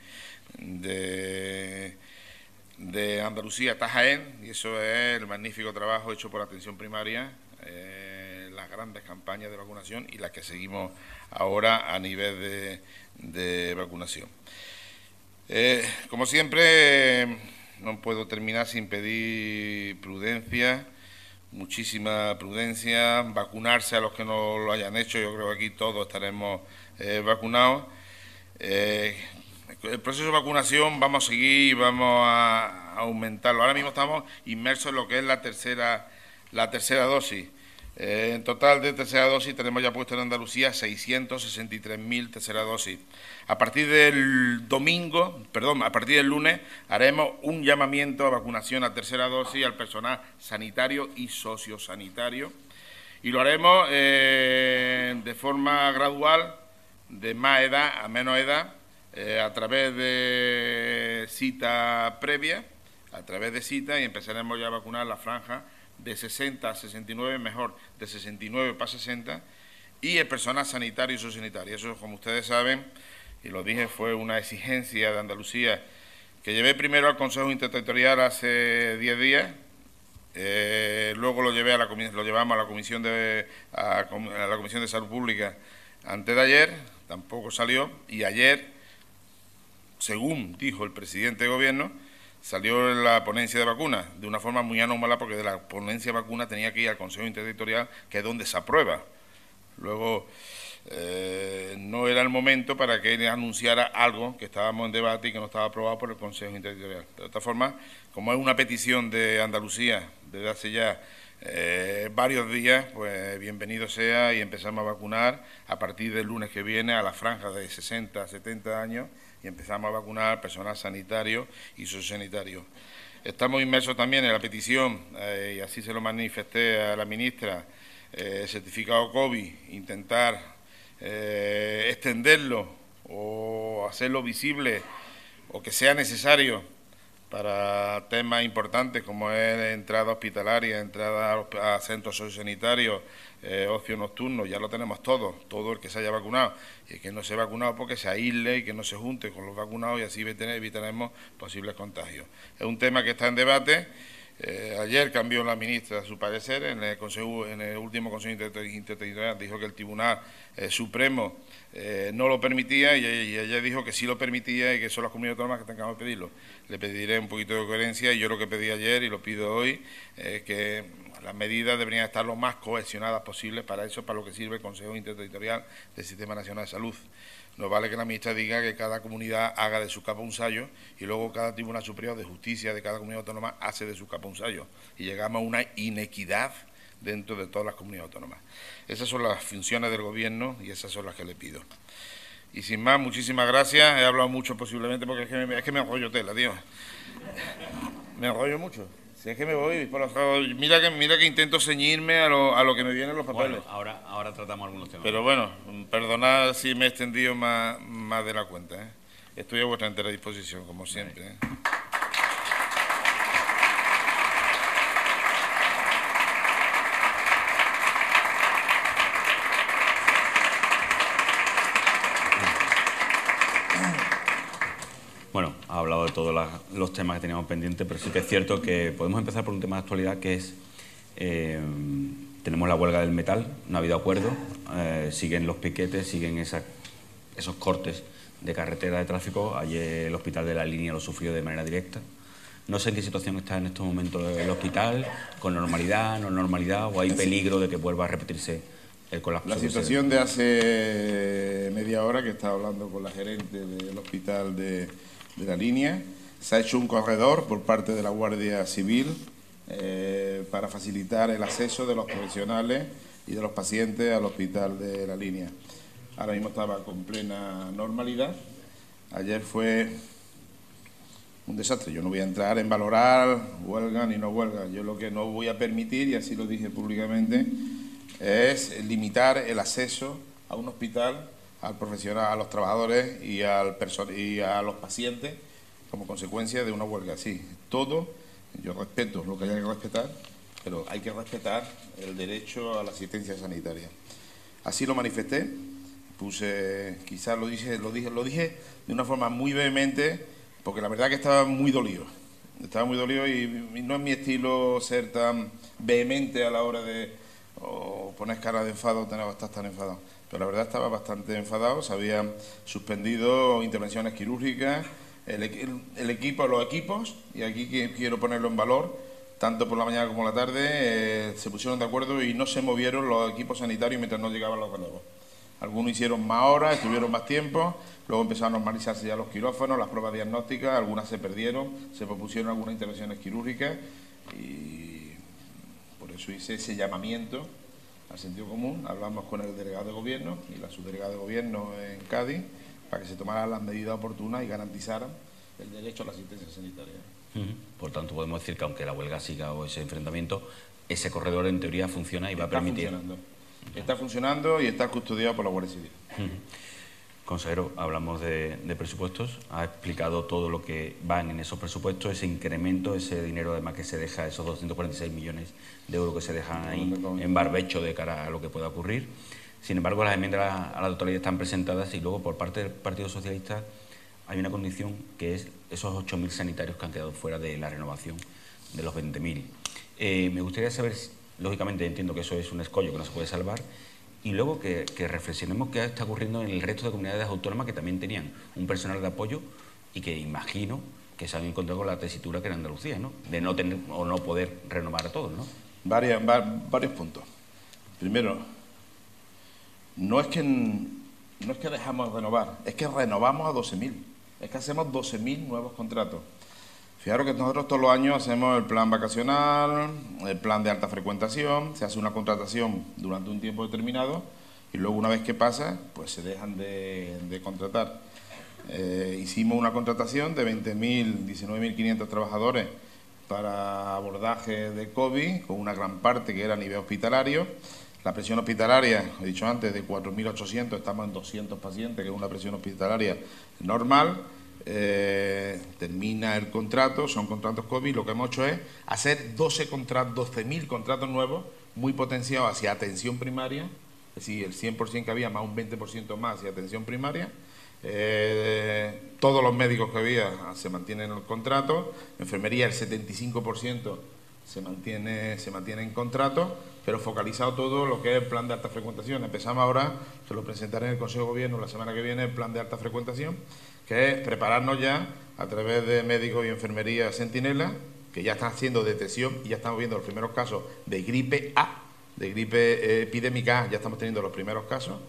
de, Andalucía está Jaén, y eso es el magnífico trabajo hecho por atención primaria, eh, las grandes campañas de vacunación y las que seguimos ahora a nivel de, vacunación. Eh, como siempre, no puedo terminar sin pedir prudencia muchísima prudencia, vacunarse a los que no lo hayan hecho, yo creo que aquí todos estaremos eh, vacunados. Eh, el proceso de vacunación vamos a seguir, vamos a aumentarlo. Ahora mismo estamos inmersos en lo que es la tercera, la tercera dosis. Eh, en total de tercera dosis tenemos ya puesto en Andalucía 663.000 tercera dosis. A partir del domingo, perdón, a partir del lunes haremos un llamamiento a vacunación a tercera dosis al personal sanitario y sociosanitario y lo haremos eh, de forma gradual, de más edad a menos edad, eh, a través de cita previa, a través de cita y empezaremos ya a vacunar la franja de 60 a 69, mejor, de 69 para 60, y el personal sanitario y sociosanitario. Eso, como ustedes saben, y lo dije, fue una exigencia de Andalucía que llevé primero al Consejo Interterritorial hace 10 días, eh, luego lo, llevé a la, lo llevamos a la, Comisión de, a, la Comisión de Salud Pública antes de ayer, tampoco salió, y ayer, según dijo el presidente de Gobierno, salió la ponencia de vacunas de una forma muy anómala porque de la ponencia de vacunas tenía que ir al Consejo Interterritorial, que es donde se aprueba. Luego, eh, no era el momento para que él anunciara algo que estábamos en debate y que no estaba aprobado por el Consejo Interterritorial. De otra forma, como es una petición de Andalucía desde hace ya eh, varios días, pues bienvenido sea y empezamos a vacunar a partir del lunes que viene a las franjas de 60 a 70 años empezamos a vacunar personal sanitario y sociosanitario. Estamos inmersos también en la petición, eh, y así se lo manifesté a la ministra, certificado COVID, intentar eh, extenderlo o hacerlo visible o que sea necesario para temas importantes como es entrada hospitalaria, entrada a centros sociosanitarios, eh, ocio nocturno, ya lo tenemos todo, todo el que se haya vacunado y el que no se ha vacunado porque se aísle y que no se junte con los vacunados y así evitaremos posibles contagios. Es un tema que está en debate eh, ayer cambió la ministra su parecer en el, consejo, en el último Consejo Interterritorial, dijo que el Tribunal eh, Supremo eh, no lo permitía y, ella dijo que sí lo permitía y que son las comunidades autónomas que tengamos que pedirlo. Le pediré un poquito de coherencia y yo lo que pedí ayer y lo pido hoy que las medidas deberían estar lo más cohesionadas posibles para eso, para lo que sirve el Consejo Interterritorial del Sistema Nacional de Salud. No vale que la ministra diga que cada comunidad haga de su capa un sallo y luego cada Tribunal Superior de Justicia de cada comunidad autónoma hace de su capa un sallo. Y llegamos a una inequidad dentro de todas las comunidades autónomas. Esas son las funciones del Gobierno y esas son las que le pido. Y sin más, muchísimas gracias. He hablado mucho posiblemente porque es que me, es que me enrollo tela, tío. Me enrollo mucho. Si es que me voy por los Mira que, mira que intento ceñirme a lo, a lo que me vienen los papeles. Bueno, ahora, ahora tratamos algunos temas. Pero bueno, perdonad si me he extendido más, más de la cuenta. ¿eh? Estoy a vuestra entera disposición, como siempre. ¿eh? Bueno, ha hablado de todos los temas que teníamos pendientes, pero sí que es cierto que podemos empezar por un tema de actualidad que es, eh, tenemos la huelga del metal, no ha habido acuerdo, eh, siguen los piquetes, siguen esos cortes de carretera de tráfico. Ayer el hospital de la línea lo sufrió de manera directa. No sé en qué situación está en estos momentos el hospital, con normalidad, no normalidad, o hay peligro de que vuelva a repetirse el colapso. La situación de hace media hora que estaba hablando con la gerente del hospital de de la línea. Se ha hecho un corredor por parte de la Guardia Civil eh, para facilitar el acceso de los profesionales y de los pacientes al hospital de la línea. Ahora mismo estaba con plena normalidad. Ayer fue un desastre. Yo no voy a entrar en valorar huelga ni no huelga. Yo lo que no voy a permitir, y así lo dije públicamente, es limitar el acceso a un hospital al profesional, a los trabajadores y, al y a los pacientes como consecuencia de una huelga. así. todo, yo respeto lo que haya que respetar, pero hay que respetar el derecho a la asistencia sanitaria. Así lo manifesté, puse, quizás lo dije, lo dije, lo dije de una forma muy vehemente, porque la verdad que estaba muy dolido. Estaba muy dolido y, no es mi estilo ser tan vehemente a la hora de poner cara de enfado o estar tan enfadado pero la verdad estaba bastante enfadado, se habían suspendido intervenciones quirúrgicas, el, equipo, los equipos, y aquí quiero ponerlo en valor, tanto por la mañana como la tarde, eh, se pusieron de acuerdo y no se movieron los equipos sanitarios mientras no llegaban los relevos. Algunos hicieron más horas, estuvieron más tiempo, luego empezaron a normalizarse ya los quirófanos, las pruebas diagnósticas, algunas se perdieron, se propusieron algunas intervenciones quirúrgicas y por eso hice ese llamamiento al sentido común, hablamos con el delegado de gobierno y la subdelegada de gobierno en Cádiz para que se tomaran las medidas oportunas y garantizaran el derecho a la asistencia sanitaria. Por tanto, podemos decir que aunque la huelga siga o ese enfrentamiento, ese corredor en teoría funciona y va a permitir. Funcionando. Está funcionando y está custodiado por la Guardia Civil. Consejero, hablamos de, presupuestos. Ha explicado todo lo que van en esos presupuestos, ese incremento, ese dinero además que se deja, esos 246 millones de euros que se dejan ahí en barbecho de cara a lo que pueda ocurrir. Sin embargo, las enmiendas a la totalidad están presentadas y luego por parte del Partido Socialista hay una condición que es esos 8.000 sanitarios que han quedado fuera de la renovación de los 20.000. Eh, me gustaría saber, lógicamente entiendo que eso es un escollo que no se puede salvar, y luego que, reflexionemos qué está ocurriendo en el resto de comunidades autónomas que también tenían un personal de apoyo y que imagino que se han encontrado con la tesitura que era Andalucía, ¿no? De no tener o no poder renovar a todos, ¿no? varios puntos. Primero, no es que no es que dejamos de renovar, es que renovamos a 12.000, es que hacemos 12.000 nuevos contratos. Fijaros que nosotros todos los años hacemos el plan vacacional, el plan de alta frecuentación, se hace una contratación durante un tiempo determinado y luego una vez que pasa, pues se dejan de, contratar. Eh, hicimos una contratación de 20.000, 19.500 trabajadores para abordaje de COVID, con una gran parte que era a nivel hospitalario. La presión hospitalaria, he dicho antes, de 4.800, estamos en 200 pacientes, que es una presión hospitalaria normal. Eh, termina el contrato, son contratos COVID, lo que hemos hecho es hacer 12 contratos, 12.000 contratos nuevos, muy potenciados hacia atención primaria, es decir, el 100% que había, más un 20% más hacia atención primaria. Eh, todos los médicos que había se mantienen en el contrato, enfermería el 75% se mantiene, se mantiene en contrato, pero focalizado todo lo que es el plan de alta frecuentación. Empezamos ahora, se lo presentaré en el Consejo de Gobierno la semana que viene, el plan de alta frecuentación que es prepararnos ya a través de médicos y enfermería sentinela, que ya están haciendo detección y ya estamos viendo los primeros casos de gripe A, de gripe eh, epidémica A, ya estamos teniendo los primeros casos.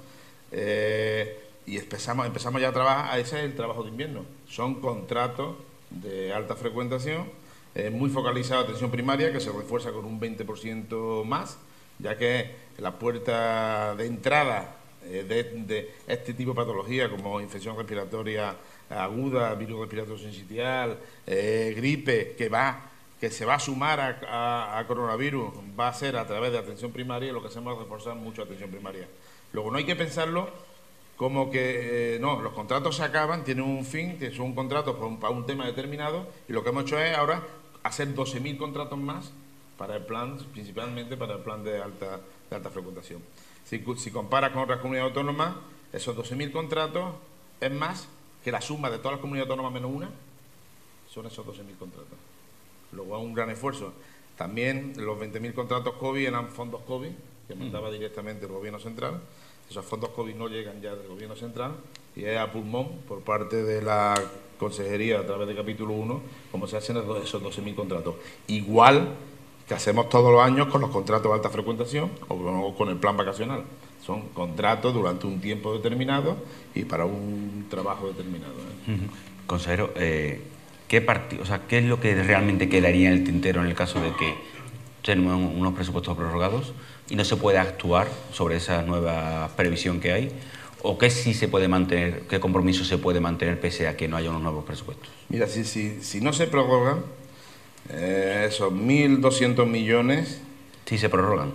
Eh, y empezamos, empezamos ya a trabajar, ese es el trabajo de invierno. Son contratos de alta frecuentación, eh, muy focalizado atención primaria, que se refuerza con un 20% más, ya que la puerta de entrada de, de, este tipo de patología, como infección respiratoria aguda, virus respiratorio sensitial, eh, gripe, que va que se va a sumar a, coronavirus, va a ser a través de atención primaria lo que hacemos es reforzar mucho atención primaria. Luego no hay que pensarlo como que, eh, no, los contratos se acaban, tienen un fin, que son contratos para un, tema determinado y lo que hemos hecho es ahora hacer 12.000 contratos más para el plan, principalmente para el plan de alta, de alta frecuentación. Si, si comparas con otras comunidades autónomas, esos 12.000 contratos es más que la suma de todas las comunidades autónomas menos una son esos 12.000 contratos. Luego hay un gran esfuerzo. También los 20.000 contratos COVID eran fondos COVID que mm. mandaba directamente el Gobierno Central. Esos fondos COVID no llegan ya del Gobierno Central y es a pulmón por parte de la Consejería a través del capítulo 1 como se hacen esos 12.000 contratos. Igual que hacemos todos los años con los contratos de alta frecuentación o con el plan vacacional. Son contratos durante un tiempo determinado y para un trabajo determinado. ¿eh? Consejero, eh, ¿qué, o sea, ¿qué es lo que realmente quedaría en el tintero en el caso de que tenemos unos presupuestos prorrogados y no se puede actuar sobre esa nueva previsión que hay? ¿O qué sí se puede mantener, qué compromiso se puede mantener pese a que no haya unos nuevos presupuestos? Mira, si, si, si no se prorrogan, eh, esos 1.200 millones... Si se prorrogan.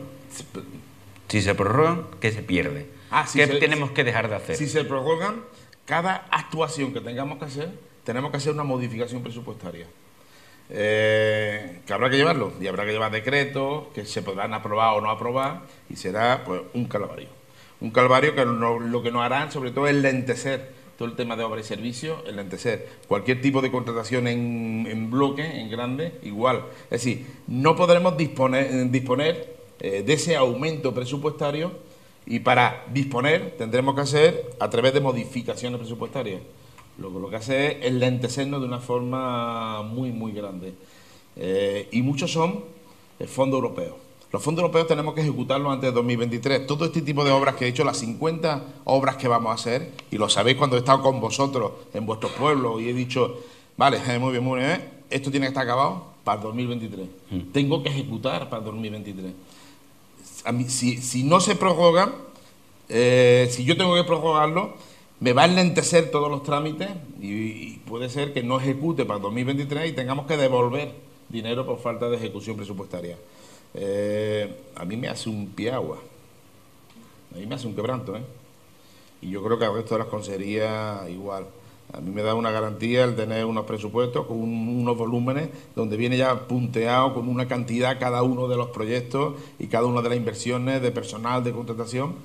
Si se prorrogan, ¿qué se pierde? Ah, ¿Qué tenemos que dejar de hacer? Si se prorrogan, cada actuación que tengamos que hacer, tenemos que hacer una modificación presupuestaria. Eh, que habrá que llevarlo, y habrá que llevar decretos que se podrán aprobar o no aprobar, y será pues un calvario. Un calvario que lo que nos harán, sobre todo, es lentecer todo el tema de obra y servicio, el lentecer. Cualquier tipo de contratación en, bloque, en grande, igual. Es decir, no podremos disponer, disponer eh, de ese aumento presupuestario y para disponer tendremos que hacer a través de modificaciones presupuestarias. Lo, lo que hace es lentecernos de una forma muy, muy grande. Eh, y muchos son el fondo europeo. Los fondos europeos tenemos que ejecutarlos antes de 2023. Todo este tipo de obras que he dicho, las 50 obras que vamos a hacer, y lo sabéis cuando he estado con vosotros en vuestros pueblos y he dicho, vale, muy bien, muy bien, esto tiene que estar acabado para 2023. Mm. Tengo que ejecutar para 2023 si, no se prorroga, eh, si yo tengo que prorrogarlo, me va a enlentecer todos los trámites y, puede ser que no ejecute para 2023 y tengamos que devolver dinero por falta de ejecución presupuestaria. Eh, a mí me hace un pie agua, a mí me hace un quebranto, ¿eh? Y yo creo que al resto de las consejerías igual. A mí me da una garantía el tener unos presupuestos con unos volúmenes donde viene ya punteado con una cantidad cada uno de los proyectos y cada una de las inversiones de personal, de contratación.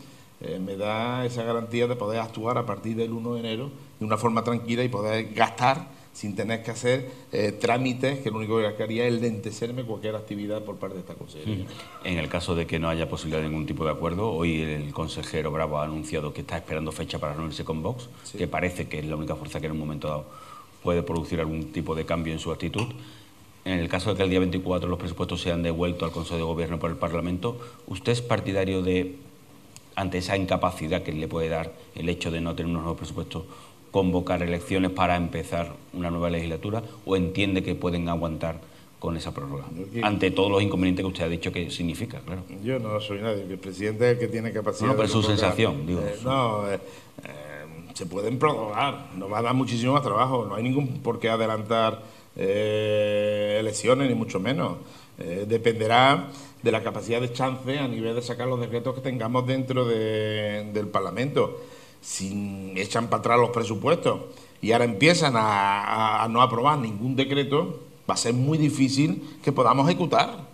eh, me da esa garantía de poder actuar a partir del 1 de enero de una forma tranquila y poder gastar sin tener que hacer eh, trámites que lo único que haría es lentecerme cualquier actividad por parte de esta consejería. En el caso de que no haya posibilidad de ningún tipo de acuerdo, hoy el consejero Bravo ha anunciado que está esperando fecha para reunirse con Vox, que parece que es la única fuerza que en un momento dado puede producir algún tipo de cambio en su actitud. En el caso de que el día 24 los presupuestos sean devueltos al Consejo de Gobierno por el Parlamento, ¿usted es partidario de, ante esa incapacidad que le puede dar el hecho de no tener unos nuevos presupuestos, convocar elecciones para empezar una nueva legislatura o entiende que pueden aguantar con esa prórroga? Ante todos los inconvenientes que usted ha dicho que significa, claro. Yo no soy nadie, el presidente es el que tiene capacidad. No, pero su sensación, digo. Eh, no, eh, eh, se pueden prorrogar, nos va a dar muchísimo más trabajo, no hay ningún por qué adelantar elecciones, ni mucho menos. dependerá de la capacidad de chance a nivel de sacar los decretos que tengamos dentro del Parlamento si echan para atrás los presupuestos y ahora empiezan a, no aprobar ningún decreto, va a ser muy difícil que podamos ejecutar.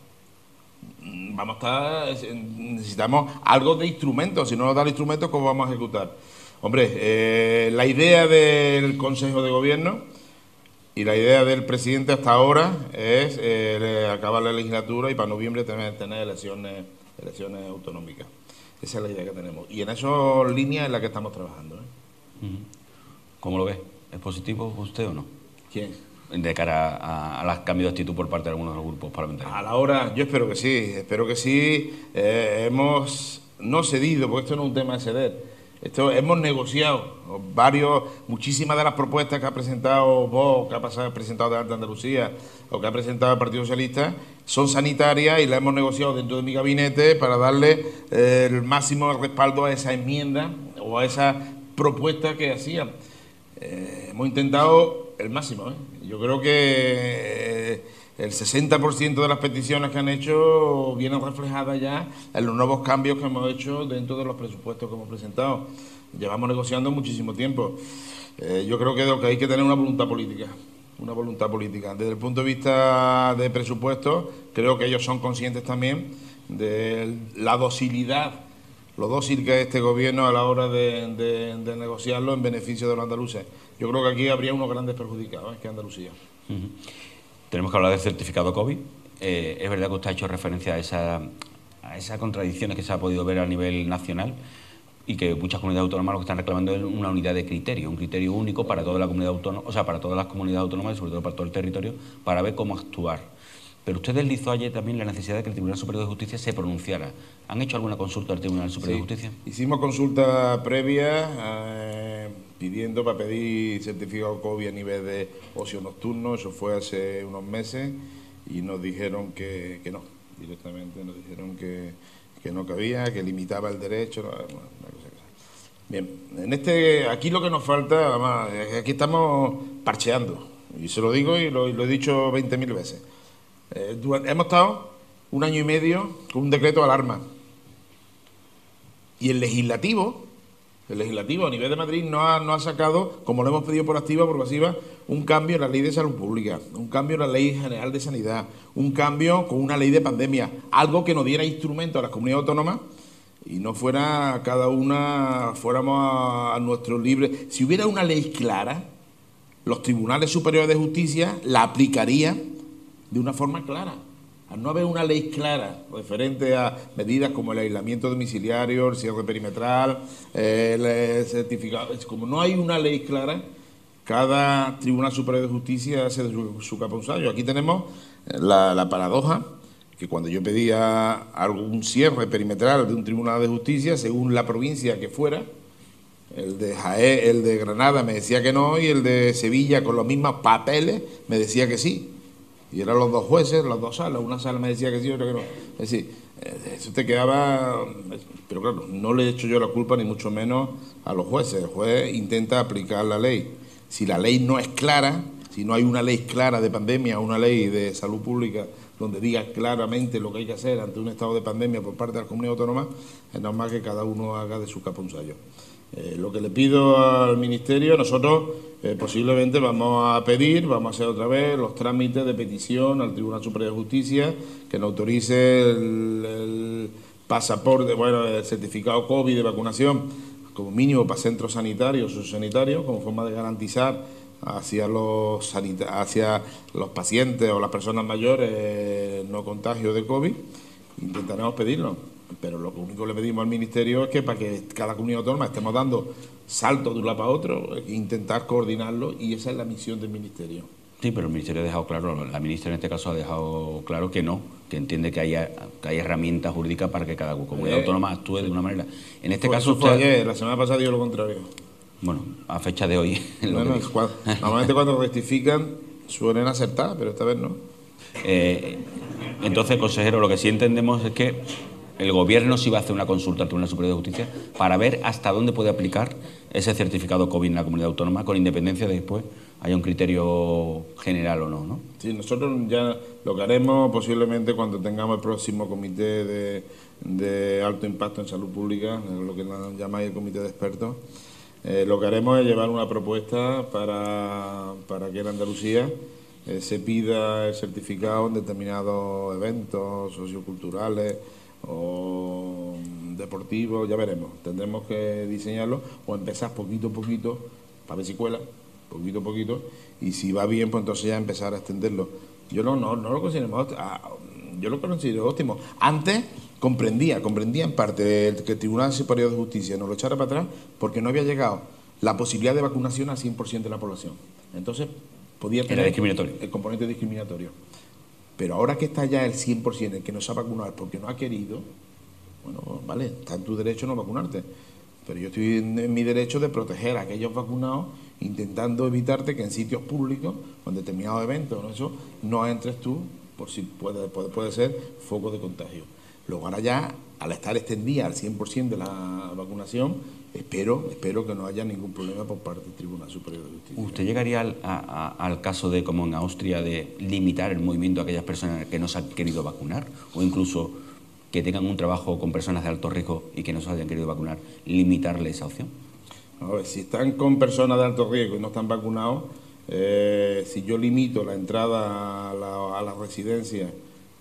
Mm, vamos a estar, necesitamos algo de instrumentos, si no nos dan instrumentos, ¿cómo vamos a ejecutar? Hombre, eh, la idea del Consejo de Gobierno y la idea del presidente hasta ahora es eh, acabar la legislatura y para noviembre tener, tener elecciones, elecciones autonómicas. Esa es la idea que tenemos. Y en esas líneas en las que estamos trabajando. ¿eh? ¿Cómo lo ve? ¿Es positivo usted o no? ¿Quién? De cara a, los cambios de actitud por parte de algunos de los grupos parlamentarios. A la hora, yo espero que sí, espero que sí. Eh, hemos no cedido, porque esto no es un tema de ceder esto hemos negociado varios, muchísimas de las propuestas que ha presentado vos, que ha pasado, presentado de Andalucía o que ha presentado el Partido Socialista, son sanitarias y las hemos negociado dentro de mi gabinete para darle eh, el máximo respaldo a esa enmienda o a esa propuesta que hacían. Eh, hemos intentado el máximo. ¿eh? Yo creo que el 60% de las peticiones que han hecho vienen reflejadas ya en los nuevos cambios que hemos hecho dentro de los presupuestos que hemos presentado. Llevamos negociando muchísimo tiempo. Eh, yo creo que, que hay que tener una voluntad política, una voluntad política. Desde el punto de vista de presupuestos, creo que ellos son conscientes también de la docilidad, lo dócil que es este gobierno a la hora de, negociarlo en beneficio de los andaluces. Yo creo que aquí habría unos grandes perjudicados, ¿eh? que Andalucía. Tenemos que hablar del certificado COVID. Eh, es verdad que usted ha hecho referencia a, esa, a esas contradicciones que se ha podido ver a nivel nacional y que muchas comunidades autónomas lo que están reclamando es una unidad de criterio, un criterio único para toda la comunidad autónoma, o sea, para todas las comunidades autónomas y sobre todo para todo el territorio, para ver cómo actuar. Pero usted deslizó ayer también la necesidad de que el Tribunal Superior de Justicia se pronunciara. ¿Han hecho alguna consulta al Tribunal Superior de Justicia? Hicimos consulta previa. Eh, pidiendo para pedir certificado COVID a nivel de ocio nocturno, eso fue hace unos meses y nos dijeron que, no, directamente nos dijeron que, no cabía, que limitaba el derecho, Bien, en este, aquí lo que nos falta, además, aquí estamos parcheando, y se lo digo y lo, he dicho 20.000 veces. Eh, hemos estado un año y medio con un decreto de alarma. Y el legislativo el legislativo a nivel de Madrid no ha, no ha sacado, como lo hemos pedido por activa por pasiva, un cambio en la ley de salud pública, un cambio en la ley general de sanidad, un cambio con una ley de pandemia, algo que nos diera instrumento a las comunidades autónomas y no fuera cada una, fuéramos a, a nuestro libre. Si hubiera una ley clara, los tribunales superiores de justicia la aplicarían de una forma clara no haber una ley clara referente a medidas como el aislamiento domiciliario, el cierre perimetral, el certificado, como no hay una ley clara, cada Tribunal Superior de Justicia hace su, su Aquí tenemos la, paradoja que cuando yo pedía algún cierre perimetral de un Tribunal de Justicia, según la provincia que fuera, el de Jaé, el de Granada me decía que no y el de Sevilla con los mismos papeles me decía que sí. Y eran los dos jueces, las dos salas. Una sala me decía que sí, otra que no. Es decir, eh, eso te quedaba. Pero claro, no le he hecho yo la culpa, ni mucho menos a los jueces. El juez intenta aplicar la ley. Si la ley no es clara, si no hay una ley clara de pandemia, una ley de salud pública donde diga claramente lo que hay que hacer ante un estado de pandemia por parte de la comunidad autónoma, es normal que cada uno haga de su capa un sallo. Eh, lo que le pido al Ministerio, nosotros eh, posiblemente vamos a pedir, vamos a hacer otra vez los trámites de petición al Tribunal Superior de Justicia que nos autorice el, pasaporte, bueno, el certificado COVID de vacunación, como mínimo para centros sanitarios o sanitarios, como forma de garantizar hacia los, hacia los pacientes o las personas mayores eh, no contagio de COVID, intentaremos pedirlo. Pero lo único que le pedimos al Ministerio es que para que cada comunidad autónoma estemos dando saltos de un lado para otro, intentar coordinarlo y esa es la misión del Ministerio. Sí, pero el Ministerio ha dejado claro, la ministra en este caso ha dejado claro que no, que entiende que haya, que hay herramientas jurídicas para que cada comunidad eh, autónoma actúe de una manera. En este caso. Fue ayer, la semana pasada dio lo contrario. Bueno, a fecha de hoy. normalmente cuando rectifican suelen acertar, pero esta vez no. Eh, entonces, consejero, lo que sí entendemos es que el gobierno sí va a hacer una consulta al Tribunal Superior de Justicia para ver hasta dónde puede aplicar ese certificado COVID en la comunidad autónoma, con independencia de después haya un criterio general o no, ¿no? Sí, nosotros ya lo que haremos posiblemente cuando tengamos el próximo comité de, alto impacto en salud pública, lo que llamáis el comité de expertos, eh, lo que haremos es llevar una propuesta para, que en Andalucía eh, se pida el certificado en determinados eventos socioculturales o deportivos, ya veremos. Tendremos que diseñarlo o empezar poquito a poquito para ver si cuela poquito a poquito, y si va bien, pues entonces ya empezar a extenderlo. Yo no, no, no lo considero ah, yo lo considero óptimo. Antes comprendía, comprendía en parte que el Tribunal Superior de Justicia nos lo echara para atrás porque no había llegado la posibilidad de vacunación al 100% de la población. Entonces podía tener el componente discriminatorio. Pero ahora que está ya el 100%, el que no se ha vacunado porque no ha querido, bueno, vale, está en tu derecho no vacunarte. Pero yo estoy en mi derecho de proteger a aquellos vacunados intentando evitarte que en sitios públicos, con determinados eventos, ¿no? Eso, no entres tú, por si puede, puede, puede ser foco de contagio. Luego ahora ya, al estar extendida al 100% de la vacunación, espero, espero que no haya ningún problema por parte del Tribunal Superior de Justicia. ¿Usted llegaría al, al caso de, como en Austria, de limitar el movimiento a aquellas personas que no se han querido vacunar? O incluso que tengan un trabajo con personas de alto riesgo y que no se hayan querido vacunar, limitarle esa opción? A ver, si están con personas de alto riesgo y no están vacunados, eh, si yo limito la entrada a la, a residencias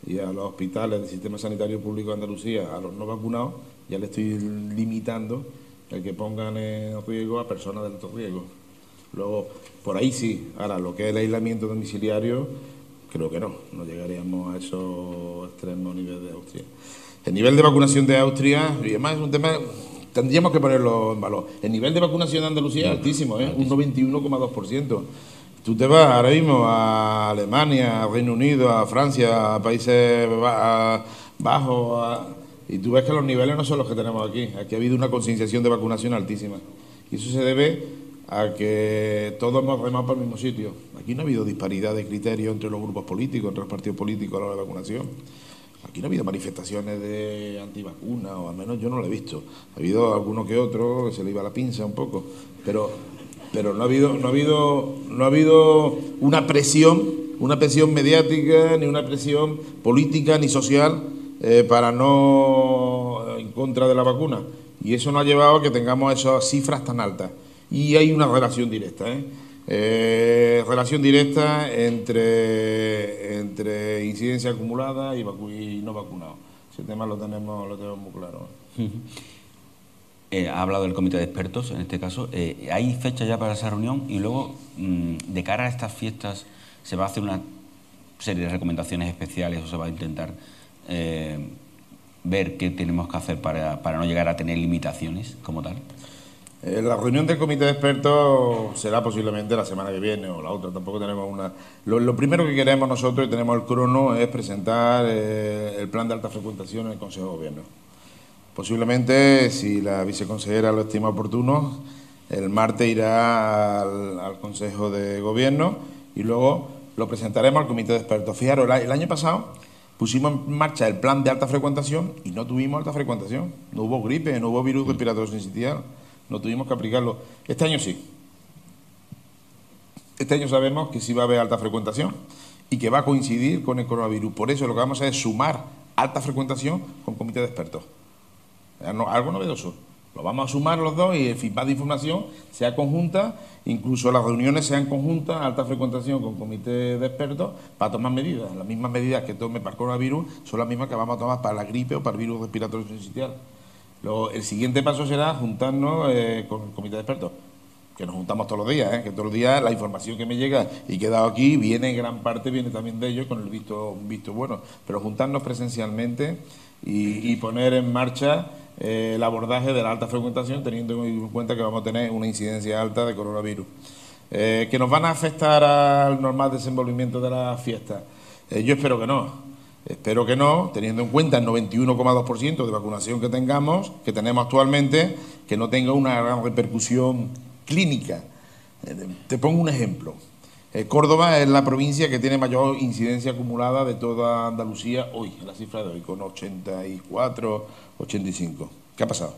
y a los hospitales del Sistema Sanitario Público de Andalucía a los no vacunados, ya le estoy limitando el que pongan en riesgo a personas de alto riesgo. Luego, por ahí sí. Ahora, lo que es el aislamiento domiciliario, creo que no, no llegaríamos a esos extremos niveles de Austria. El nivel de vacunación de Austria, y además es un tema tendríamos que ponerlo en valor. El nivel de vacunación de Andalucía es altísimo, ¿eh? un 91,2%. Tú te vas ahora mismo a Alemania, a Reino Unido, a Francia, a Países Bajos, y tú ves que los niveles no son los que tenemos aquí. Aquí ha habido una concienciación de vacunación altísima. Y eso se debe a que todos hemos remado para el mismo sitio. Aquí no ha habido disparidad de criterios entre los grupos políticos, entre los partidos políticos a la hora de vacunación. Aquí no ha habido manifestaciones de antivacuna, o al menos yo no lo he visto. Ha habido alguno que otro que se le iba la pinza un poco, pero, pero no ha habido, no ha habido, no ha habido una presión, una presión mediática, ni una presión política ni social eh, para no en contra de la vacuna. Y eso no ha llevado a que tengamos esas cifras tan altas. Y hay una relación directa, ¿eh? Eh, relación directa entre, entre incidencia acumulada y, no vacunado. Ese tema lo tenemos, lo tenemos muy claro. Eh, ha hablado del comité de expertos en este caso. Eh, ¿Hay fecha ya para esa reunión? Y luego, mm, de cara a estas fiestas, ¿se va a hacer una serie de recomendaciones especiales o se va a intentar ver qué tenemos que hacer para, para no llegar a tener limitaciones como tal? Eh, la reunión del comité de expertos será posiblemente la semana que viene o la otra, tampoco tenemos una... Lo, primero que queremos nosotros y tenemos el crono es presentar eh, el plan de alta frecuentación en el Consejo de Gobierno. Posiblemente, si la viceconsejera lo estima oportuno, el martes irá al, Consejo de Gobierno y luego lo presentaremos al comité de expertos. Fijaros, el año pasado pusimos en marcha el plan de alta frecuentación y no tuvimos alta frecuentación. No hubo gripe, no hubo virus respiratorio sincitial no tuvimos que aplicarlo. Este año sí. Este año sabemos que sí va a haber alta frecuentación y que va a coincidir con el coronavirus. Por eso lo que vamos a hacer es sumar alta frecuentación con comité de expertos. Algo novedoso. Lo vamos a sumar los dos y el feedback de información sea conjunta, incluso las reuniones sean conjuntas, alta frecuentación con comité de expertos, para tomar medidas. Las mismas medidas que tome para el coronavirus son las mismas que vamos a tomar para la gripe o para el virus respiratorio sincitial. el siguiente paso será juntarnos eh, con el comité de expertos, que nos juntamos todos los días, ¿eh? que todos los días la información que me llega y que aquí viene en gran parte, viene también de ellos con el visto, visto bueno, pero juntarnos presencialmente y poner en marcha eh, el abordaje de la alta frecuentación, teniendo en cuenta que vamos a tener una incidencia alta de coronavirus. Eh, ¿Que nos van a afectar al normal desenvolvimiento de la fiesta? Eh, yo espero que no. Espero que no, teniendo en cuenta el 91,2% de vacunación que tengamos, que tenemos actualmente, que no tenga una gran repercusión clínica. te pongo un ejemplo. Córdoba es la provincia que tiene mayor incidencia acumulada de toda Andalucía hoy, en la cifra de hoy, con 84, 85. ¿Qué ha pasado?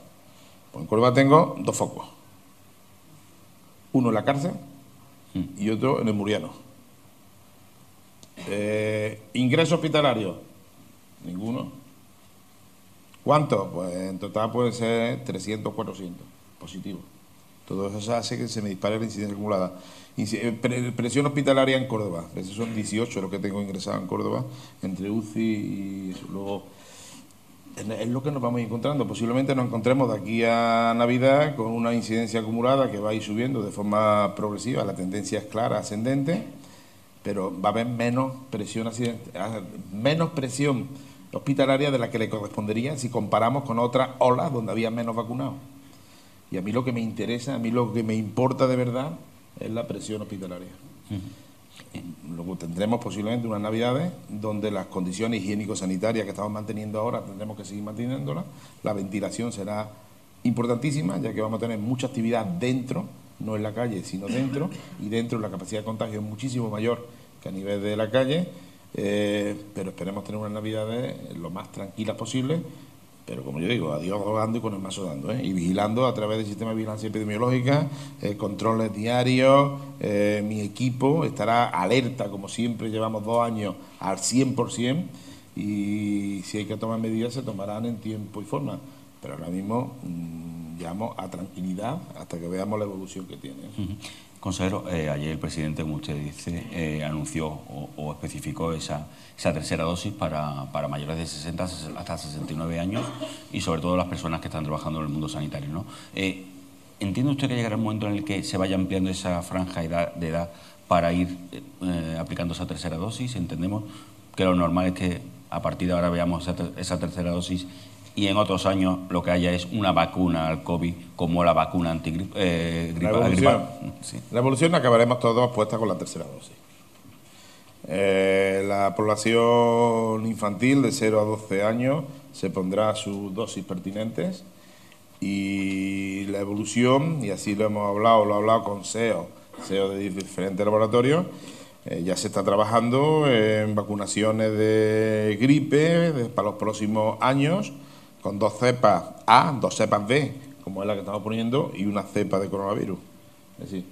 Pues en Córdoba tengo dos focos. Uno en la cárcel hmm. y otro en el Muriano. Eh, ingreso hospitalario, ninguno. ¿Cuánto? Pues en total puede ser 300, 400 positivos. Todo eso hace que se me dispare la incidencia acumulada. Eh, presión hospitalaria en Córdoba. Esos son 18 los que tengo ingresado en Córdoba, entre UCI y luego es lo que nos vamos encontrando. Posiblemente nos encontremos de aquí a Navidad con una incidencia acumulada que va a ir subiendo de forma progresiva. La tendencia es clara, ascendente, pero va a haber menos presión, ah, menos presión hospitalaria de la que le correspondería si comparamos con otras olas donde había menos vacunados. Y a mí lo que me interesa, a mí lo que me importa de verdad es la presión hospitalaria. Luego tendremos posiblemente unas navidades donde las condiciones higiénico-sanitarias que estamos manteniendo ahora tendremos que seguir manteniéndolas. La ventilación será importantísima, ya que vamos a tener mucha actividad dentro, no en la calle, sino dentro, y dentro la capacidad de contagio es muchísimo mayor que a nivel de la calle, eh, pero esperemos tener unas navidades lo más tranquilas posible pero como yo digo, a Dios rogando y con el mazo dando, ¿eh? y vigilando a través del sistema de vigilancia epidemiológica, eh, controles diarios, eh, mi equipo estará alerta, como siempre llevamos dos años, al 100%, y si hay que tomar medidas se tomarán en tiempo y forma. Pero ahora mismo mm, llamo a tranquilidad hasta que veamos la evolución que tiene. Consejero, eh, ayer el presidente, como usted dice, eh, anunció o, especificó esa, tercera dosis para, mayores de 60 hasta 69 años y sobre todo las personas que están trabajando en el mundo sanitario. ¿no? Eh, ¿Entiende usted que llegará un momento en el que se vaya ampliando esa franja de edad para ir aplicando esa tercera dosis? Entendemos que lo normal es que a partir de ahora veamos esa tercera dosis y en otros años lo que haya es una vacuna al COVID como la vacuna antigripe. Eh, la, evolución, la evolución acabaremos todos puestas con la tercera dosis. Eh, la población infantil de 0 a 12 años se pondrá sus dosis pertinentes y la evolución, y así lo hemos hablado, lo he hablado con SEO, SEO de diferentes laboratorios, eh, ya se está trabajando en vacunaciones de gripe para los próximos años con dos cepas A, dos cepas B, como es la que estamos poniendo, y una cepa de coronavirus. Es decir,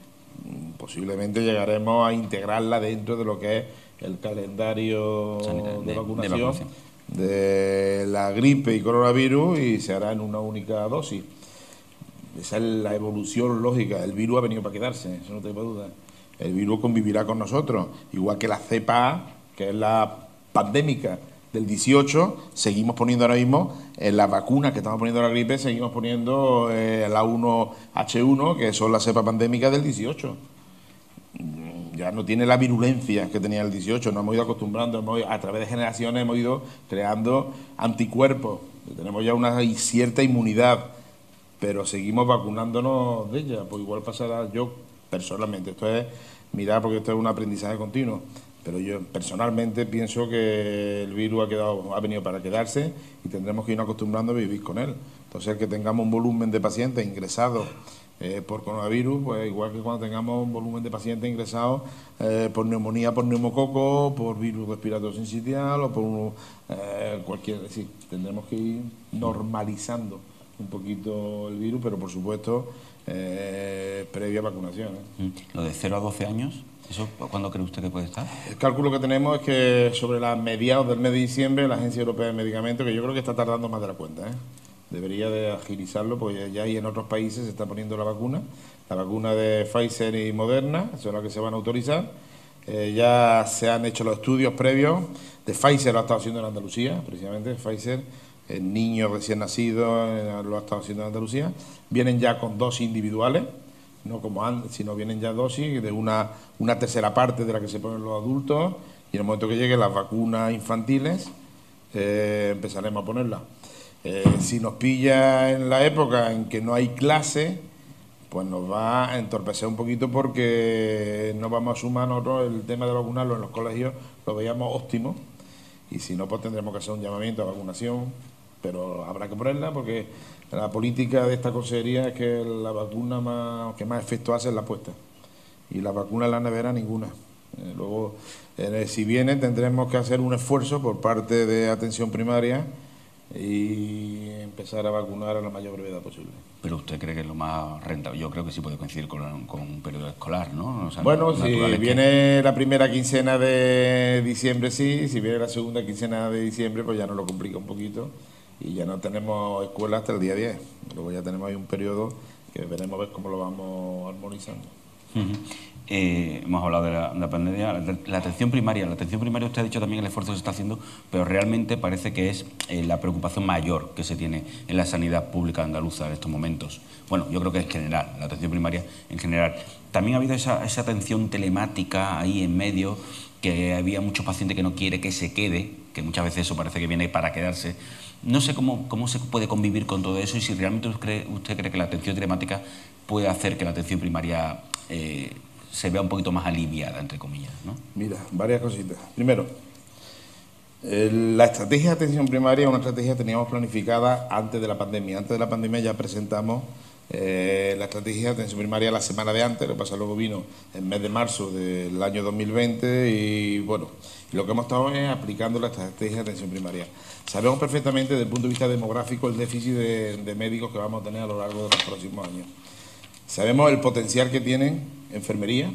mm, posiblemente llegaremos a integrarla dentro de lo que es el calendario de, vacunación de, la gripe y coronavirus y se hará en una única dosis. Esa es la evolución lógica. El virus ha venido para quedarse, eso no tengo duda. El virus convivirá con nosotros, igual que la cepa A, que es la pandémica, del 18, seguimos poniendo ahora mismo en las vacunas que estamos poniendo la gripe, seguimos poniendo eh, la 1H1, que son las cepas pandémicas del 18. Mm, ya no tiene la virulencia que tenía el 18, nos hemos ido acostumbrando, a través de generaciones hemos ido creando anticuerpos, tenemos ya una cierta inmunidad, pero seguimos vacunándonos de ella, pues igual pasará yo personalmente, esto es mirar porque esto es un aprendizaje continuo pero yo personalmente pienso que el virus ha, quedado, ha venido para quedarse y tendremos que irnos acostumbrando a vivir con él. Entonces, que tengamos un volumen de pacientes ingresados eh, por coronavirus, pues igual que cuando tengamos un volumen de pacientes ingresados eh, por neumonía, por neumococo, por virus respiratorio sincitial o por eh, cualquier... Sí, tendremos que ir normalizando un poquito el virus, pero por supuesto previa vacunación. ¿Lo de 0 a 12 años? ¿Eso cuándo cree usted que puede estar? El cálculo que tenemos es que sobre las mediados del mes de diciembre la Agencia Europea de Medicamentos, que yo creo que está tardando más de la cuenta, ¿eh? debería de agilizarlo, porque ya hay en otros países se está poniendo la vacuna, la vacuna de Pfizer y Moderna, son las que se van a autorizar. Eh, ya se han hecho los estudios previos, de Pfizer lo ha estado haciendo en Andalucía, precisamente Pfizer, el niño recién nacido eh, lo ha estado haciendo en Andalucía, vienen ya con dosis individuales, no como antes, sino vienen ya dosis de una, una tercera parte de la que se ponen los adultos y en el momento que lleguen las vacunas infantiles eh, empezaremos a ponerlas. Eh, si nos pilla en la época en que no hay clase, pues nos va a entorpecer un poquito porque no vamos a sumar nosotros el tema de vacunarlo en los colegios, lo veíamos óptimo y si no, pues tendremos que hacer un llamamiento a vacunación, pero habrá que ponerla porque la política de esta consejería es que la vacuna más, que más efecto hace es la puesta y la vacuna en la nevera ninguna. Eh, luego, eh, si viene, tendremos que hacer un esfuerzo por parte de atención primaria y empezar a vacunar a la mayor brevedad posible. Pero usted cree que es lo más rentable. Yo creo que sí puede coincidir con, un periodo escolar, ¿no? bueno, si viene la primera quincena de diciembre, sí. Si viene la segunda quincena de diciembre, pues ya nos lo complica un poquito. Y ya no tenemos escuela hasta el día 10. Luego ya tenemos ahí un periodo que veremos ver cómo lo vamos armonizando. Eh, hemos hablado de la, pandemia, la, atención primaria. La atención primaria, usted ha dicho también el esfuerzo que se está haciendo, pero realmente parece que es eh, la preocupación mayor que se tiene en la sanidad pública andaluza en estos momentos. Bueno, yo creo que en general, la atención primaria en general. También ha habido esa, atención telemática ahí en medio, que había muchos pacientes que no quiere que se quede, que muchas veces eso parece que viene para quedarse. No sé cómo, cómo se puede convivir con todo eso y si realmente usted cree, que la atención telemática puede hacer que la atención primaria eh, se vea un poquito más aliviada, entre comillas. ¿no? Mira, varias cositas. Primero, la estrategia de atención primaria es una estrategia que teníamos planificada antes de la pandemia. Antes de la pandemia ya presentamos eh, la estrategia de atención primaria la semana de antes, lo que pasa luego vino en mes de marzo del año 2020 y bueno, lo que hemos estado es aplicando la estrategia de atención primaria. Sabemos perfectamente desde el punto de vista demográfico el déficit de médicos que vamos a tener a lo largo de los próximos años. Sabemos el potencial que tienen enfermería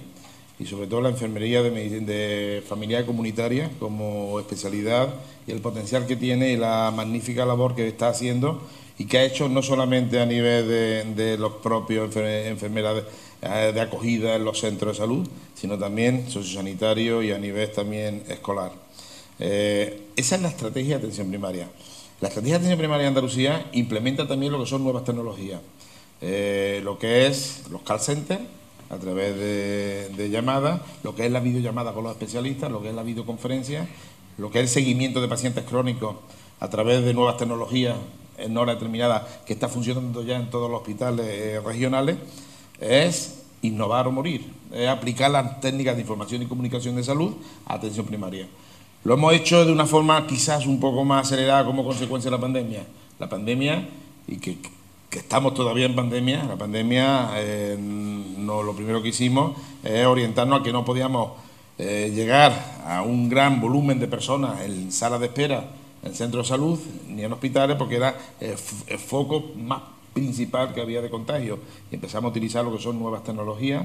y sobre todo la enfermería de, de familiar comunitaria como especialidad y el potencial que tiene y la magnífica labor que está haciendo y que ha hecho no solamente a nivel de, los propios enfermeras eh, de, acogida en los centros de salud, sino también sociosanitario y a nivel también escolar. Eh, esa es la estrategia de atención primaria. La estrategia de atención primaria de Andalucía implementa también lo que son nuevas tecnologías. Eh, lo que es los call centers a través de, llamadas, lo que es la videollamada con los especialistas, lo que es la videoconferencia, lo que es el seguimiento de pacientes crónicos a través de nuevas tecnologías en hora determinada que está funcionando ya en todos los hospitales eh, regionales, es innovar o morir, es aplicar las técnicas de información y comunicación de salud a atención primaria. Lo hemos hecho de una forma quizás un poco más acelerada como consecuencia de la pandemia. La pandemia, y que estamos todavía en pandemia, la pandemia, eh, no, lo primero que hicimos es orientarnos a que no podíamos eh, llegar a un gran volumen de personas en salas de espera en centros de salud ni en hospitales porque era el, foco más principal que había de contagio y empezamos a utilizar lo que son nuevas tecnologías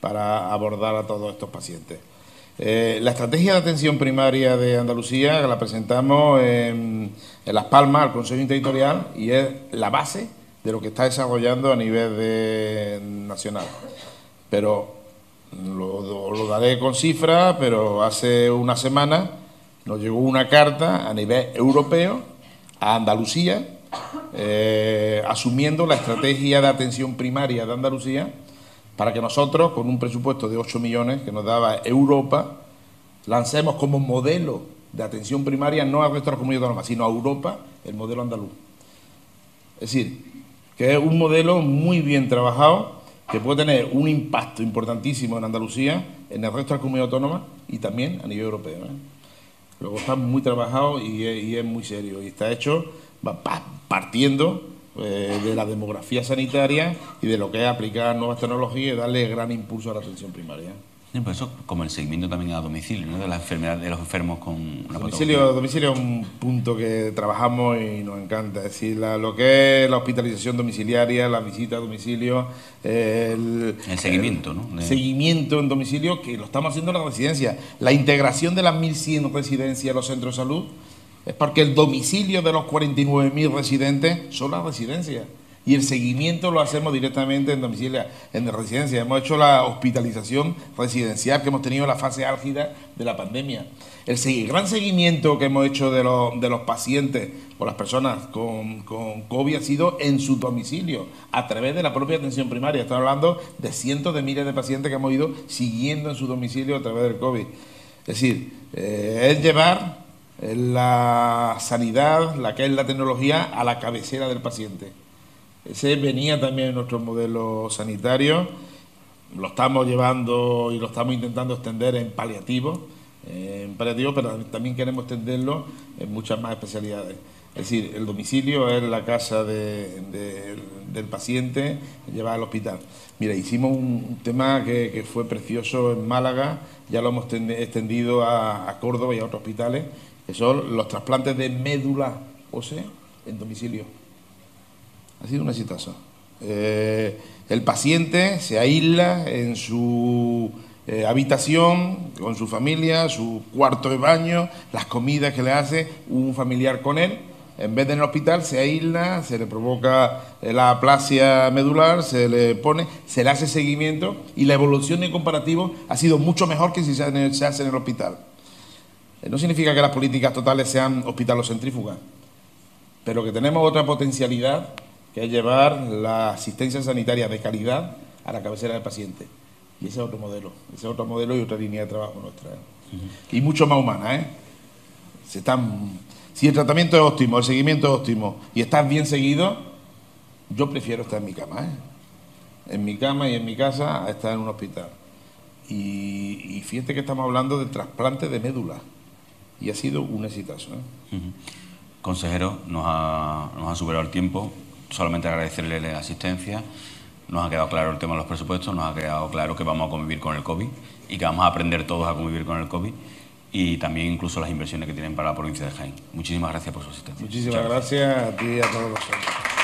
para abordar a todos estos pacientes. Eh, la estrategia de atención primaria de Andalucía la presentamos en, Las Palmas al Consejo Interterritorial y es la base de lo que está desarrollando a nivel de, nacional. Pero lo, daré con cifras, pero hace una semana nos llegó una carta a nivel europeo a Andalucía, eh, asumiendo la estrategia de atención primaria de Andalucía, para que nosotros, con un presupuesto de 8 millones que nos daba Europa, lancemos como modelo de atención primaria no a nuestras comunidades autónomas, sino a Europa el modelo andaluz. Es decir, que es un modelo muy bien trabajado, que puede tener un impacto importantísimo en Andalucía, en el resto de las comunidades autónomas y también a nivel europeo. ¿eh? Luego está muy trabajado y es, muy serio y está hecho partiendo eh, de la demografía sanitaria y de lo que es aplicar nuevas tecnologías y darle gran impulso a la atención primaria. Pues eso como el seguimiento también a domicilio, ¿no? de las enfermedades de los enfermos con domicilio, domicilio es un punto que trabajamos y nos encanta. Es decir, lo que es la hospitalización domiciliaria, la visita a domicilio, el, seguimiento, ¿no? seguimiento en domicilio, que lo estamos haciendo en la residencia. La integración de las 1.100 residencias en los centros de salud Es porque el domicilio de los 49.000 residentes son las residencias y el seguimiento lo hacemos directamente en domicilio, en residencia. Hemos hecho la hospitalización residencial que hemos tenido en la fase álgida de la pandemia. El, gran seguimiento que hemos hecho de, los pacientes o las personas con, con, COVID ha sido en su domicilio, a través de la propia atención primaria. Estamos hablando de cientos de miles de pacientes que hemos ido siguiendo en su domicilio a través del COVID. Es decir, eh, es llevar la sanidad, la que es la tecnología, a la cabecera del paciente. Ese venía también en nuestro modelo sanitario, lo estamos llevando y lo estamos intentando extender en paliativo, en paliativo, pero también queremos extenderlo en muchas más especialidades. Es decir, el domicilio es la casa del paciente, llevar al hospital. Mira, hicimos un, tema que, fue precioso en Málaga, ya lo hemos extendido a, a Córdoba y a otros hospitales, que son los trasplantes de médula ósea en domicilio. Ha sido un exitazo. Eh, el paciente se aísla en su eh, habitación, con su familia, su cuarto de baño, las comidas que le hace un familiar con él. En vez de en el hospital, se aísla, se le provoca la aplasia medular, se le pone, se le hace seguimiento y la evolución en comparativo ha sido mucho mejor que si se hace en el hospital. Eh, no significa que las políticas totales sean hospitalocentrífugas, pero que tenemos otra potencialidad que es llevar la asistencia sanitaria de calidad a la cabecera del paciente. Y ese es otro modelo, ese es otro modelo y otra línea de trabajo nuestra. ¿eh? Y mucho más humana, ¿eh? Se están, si el tratamiento es óptimo, el seguimiento es óptimo y estás bien seguido, yo prefiero estar en mi cama, ¿eh? En mi cama y en mi casa a estar en un hospital. Y, fíjate que estamos hablando de trasplante de médula. Y ha sido un exitazo. ¿eh? Consejero, nos ha, nos ha superado el tiempo solamente agradecerle la asistencia. Nos ha quedado claro el tema de los presupuestos, nos ha quedado claro que vamos a convivir con el COVID y que vamos a aprender todos a convivir con el COVID y también incluso las inversiones que tienen para la provincia de Jaén. Muchísimas gracias por su asistencia. Muchísimas gracias a ti y a todos vosotros.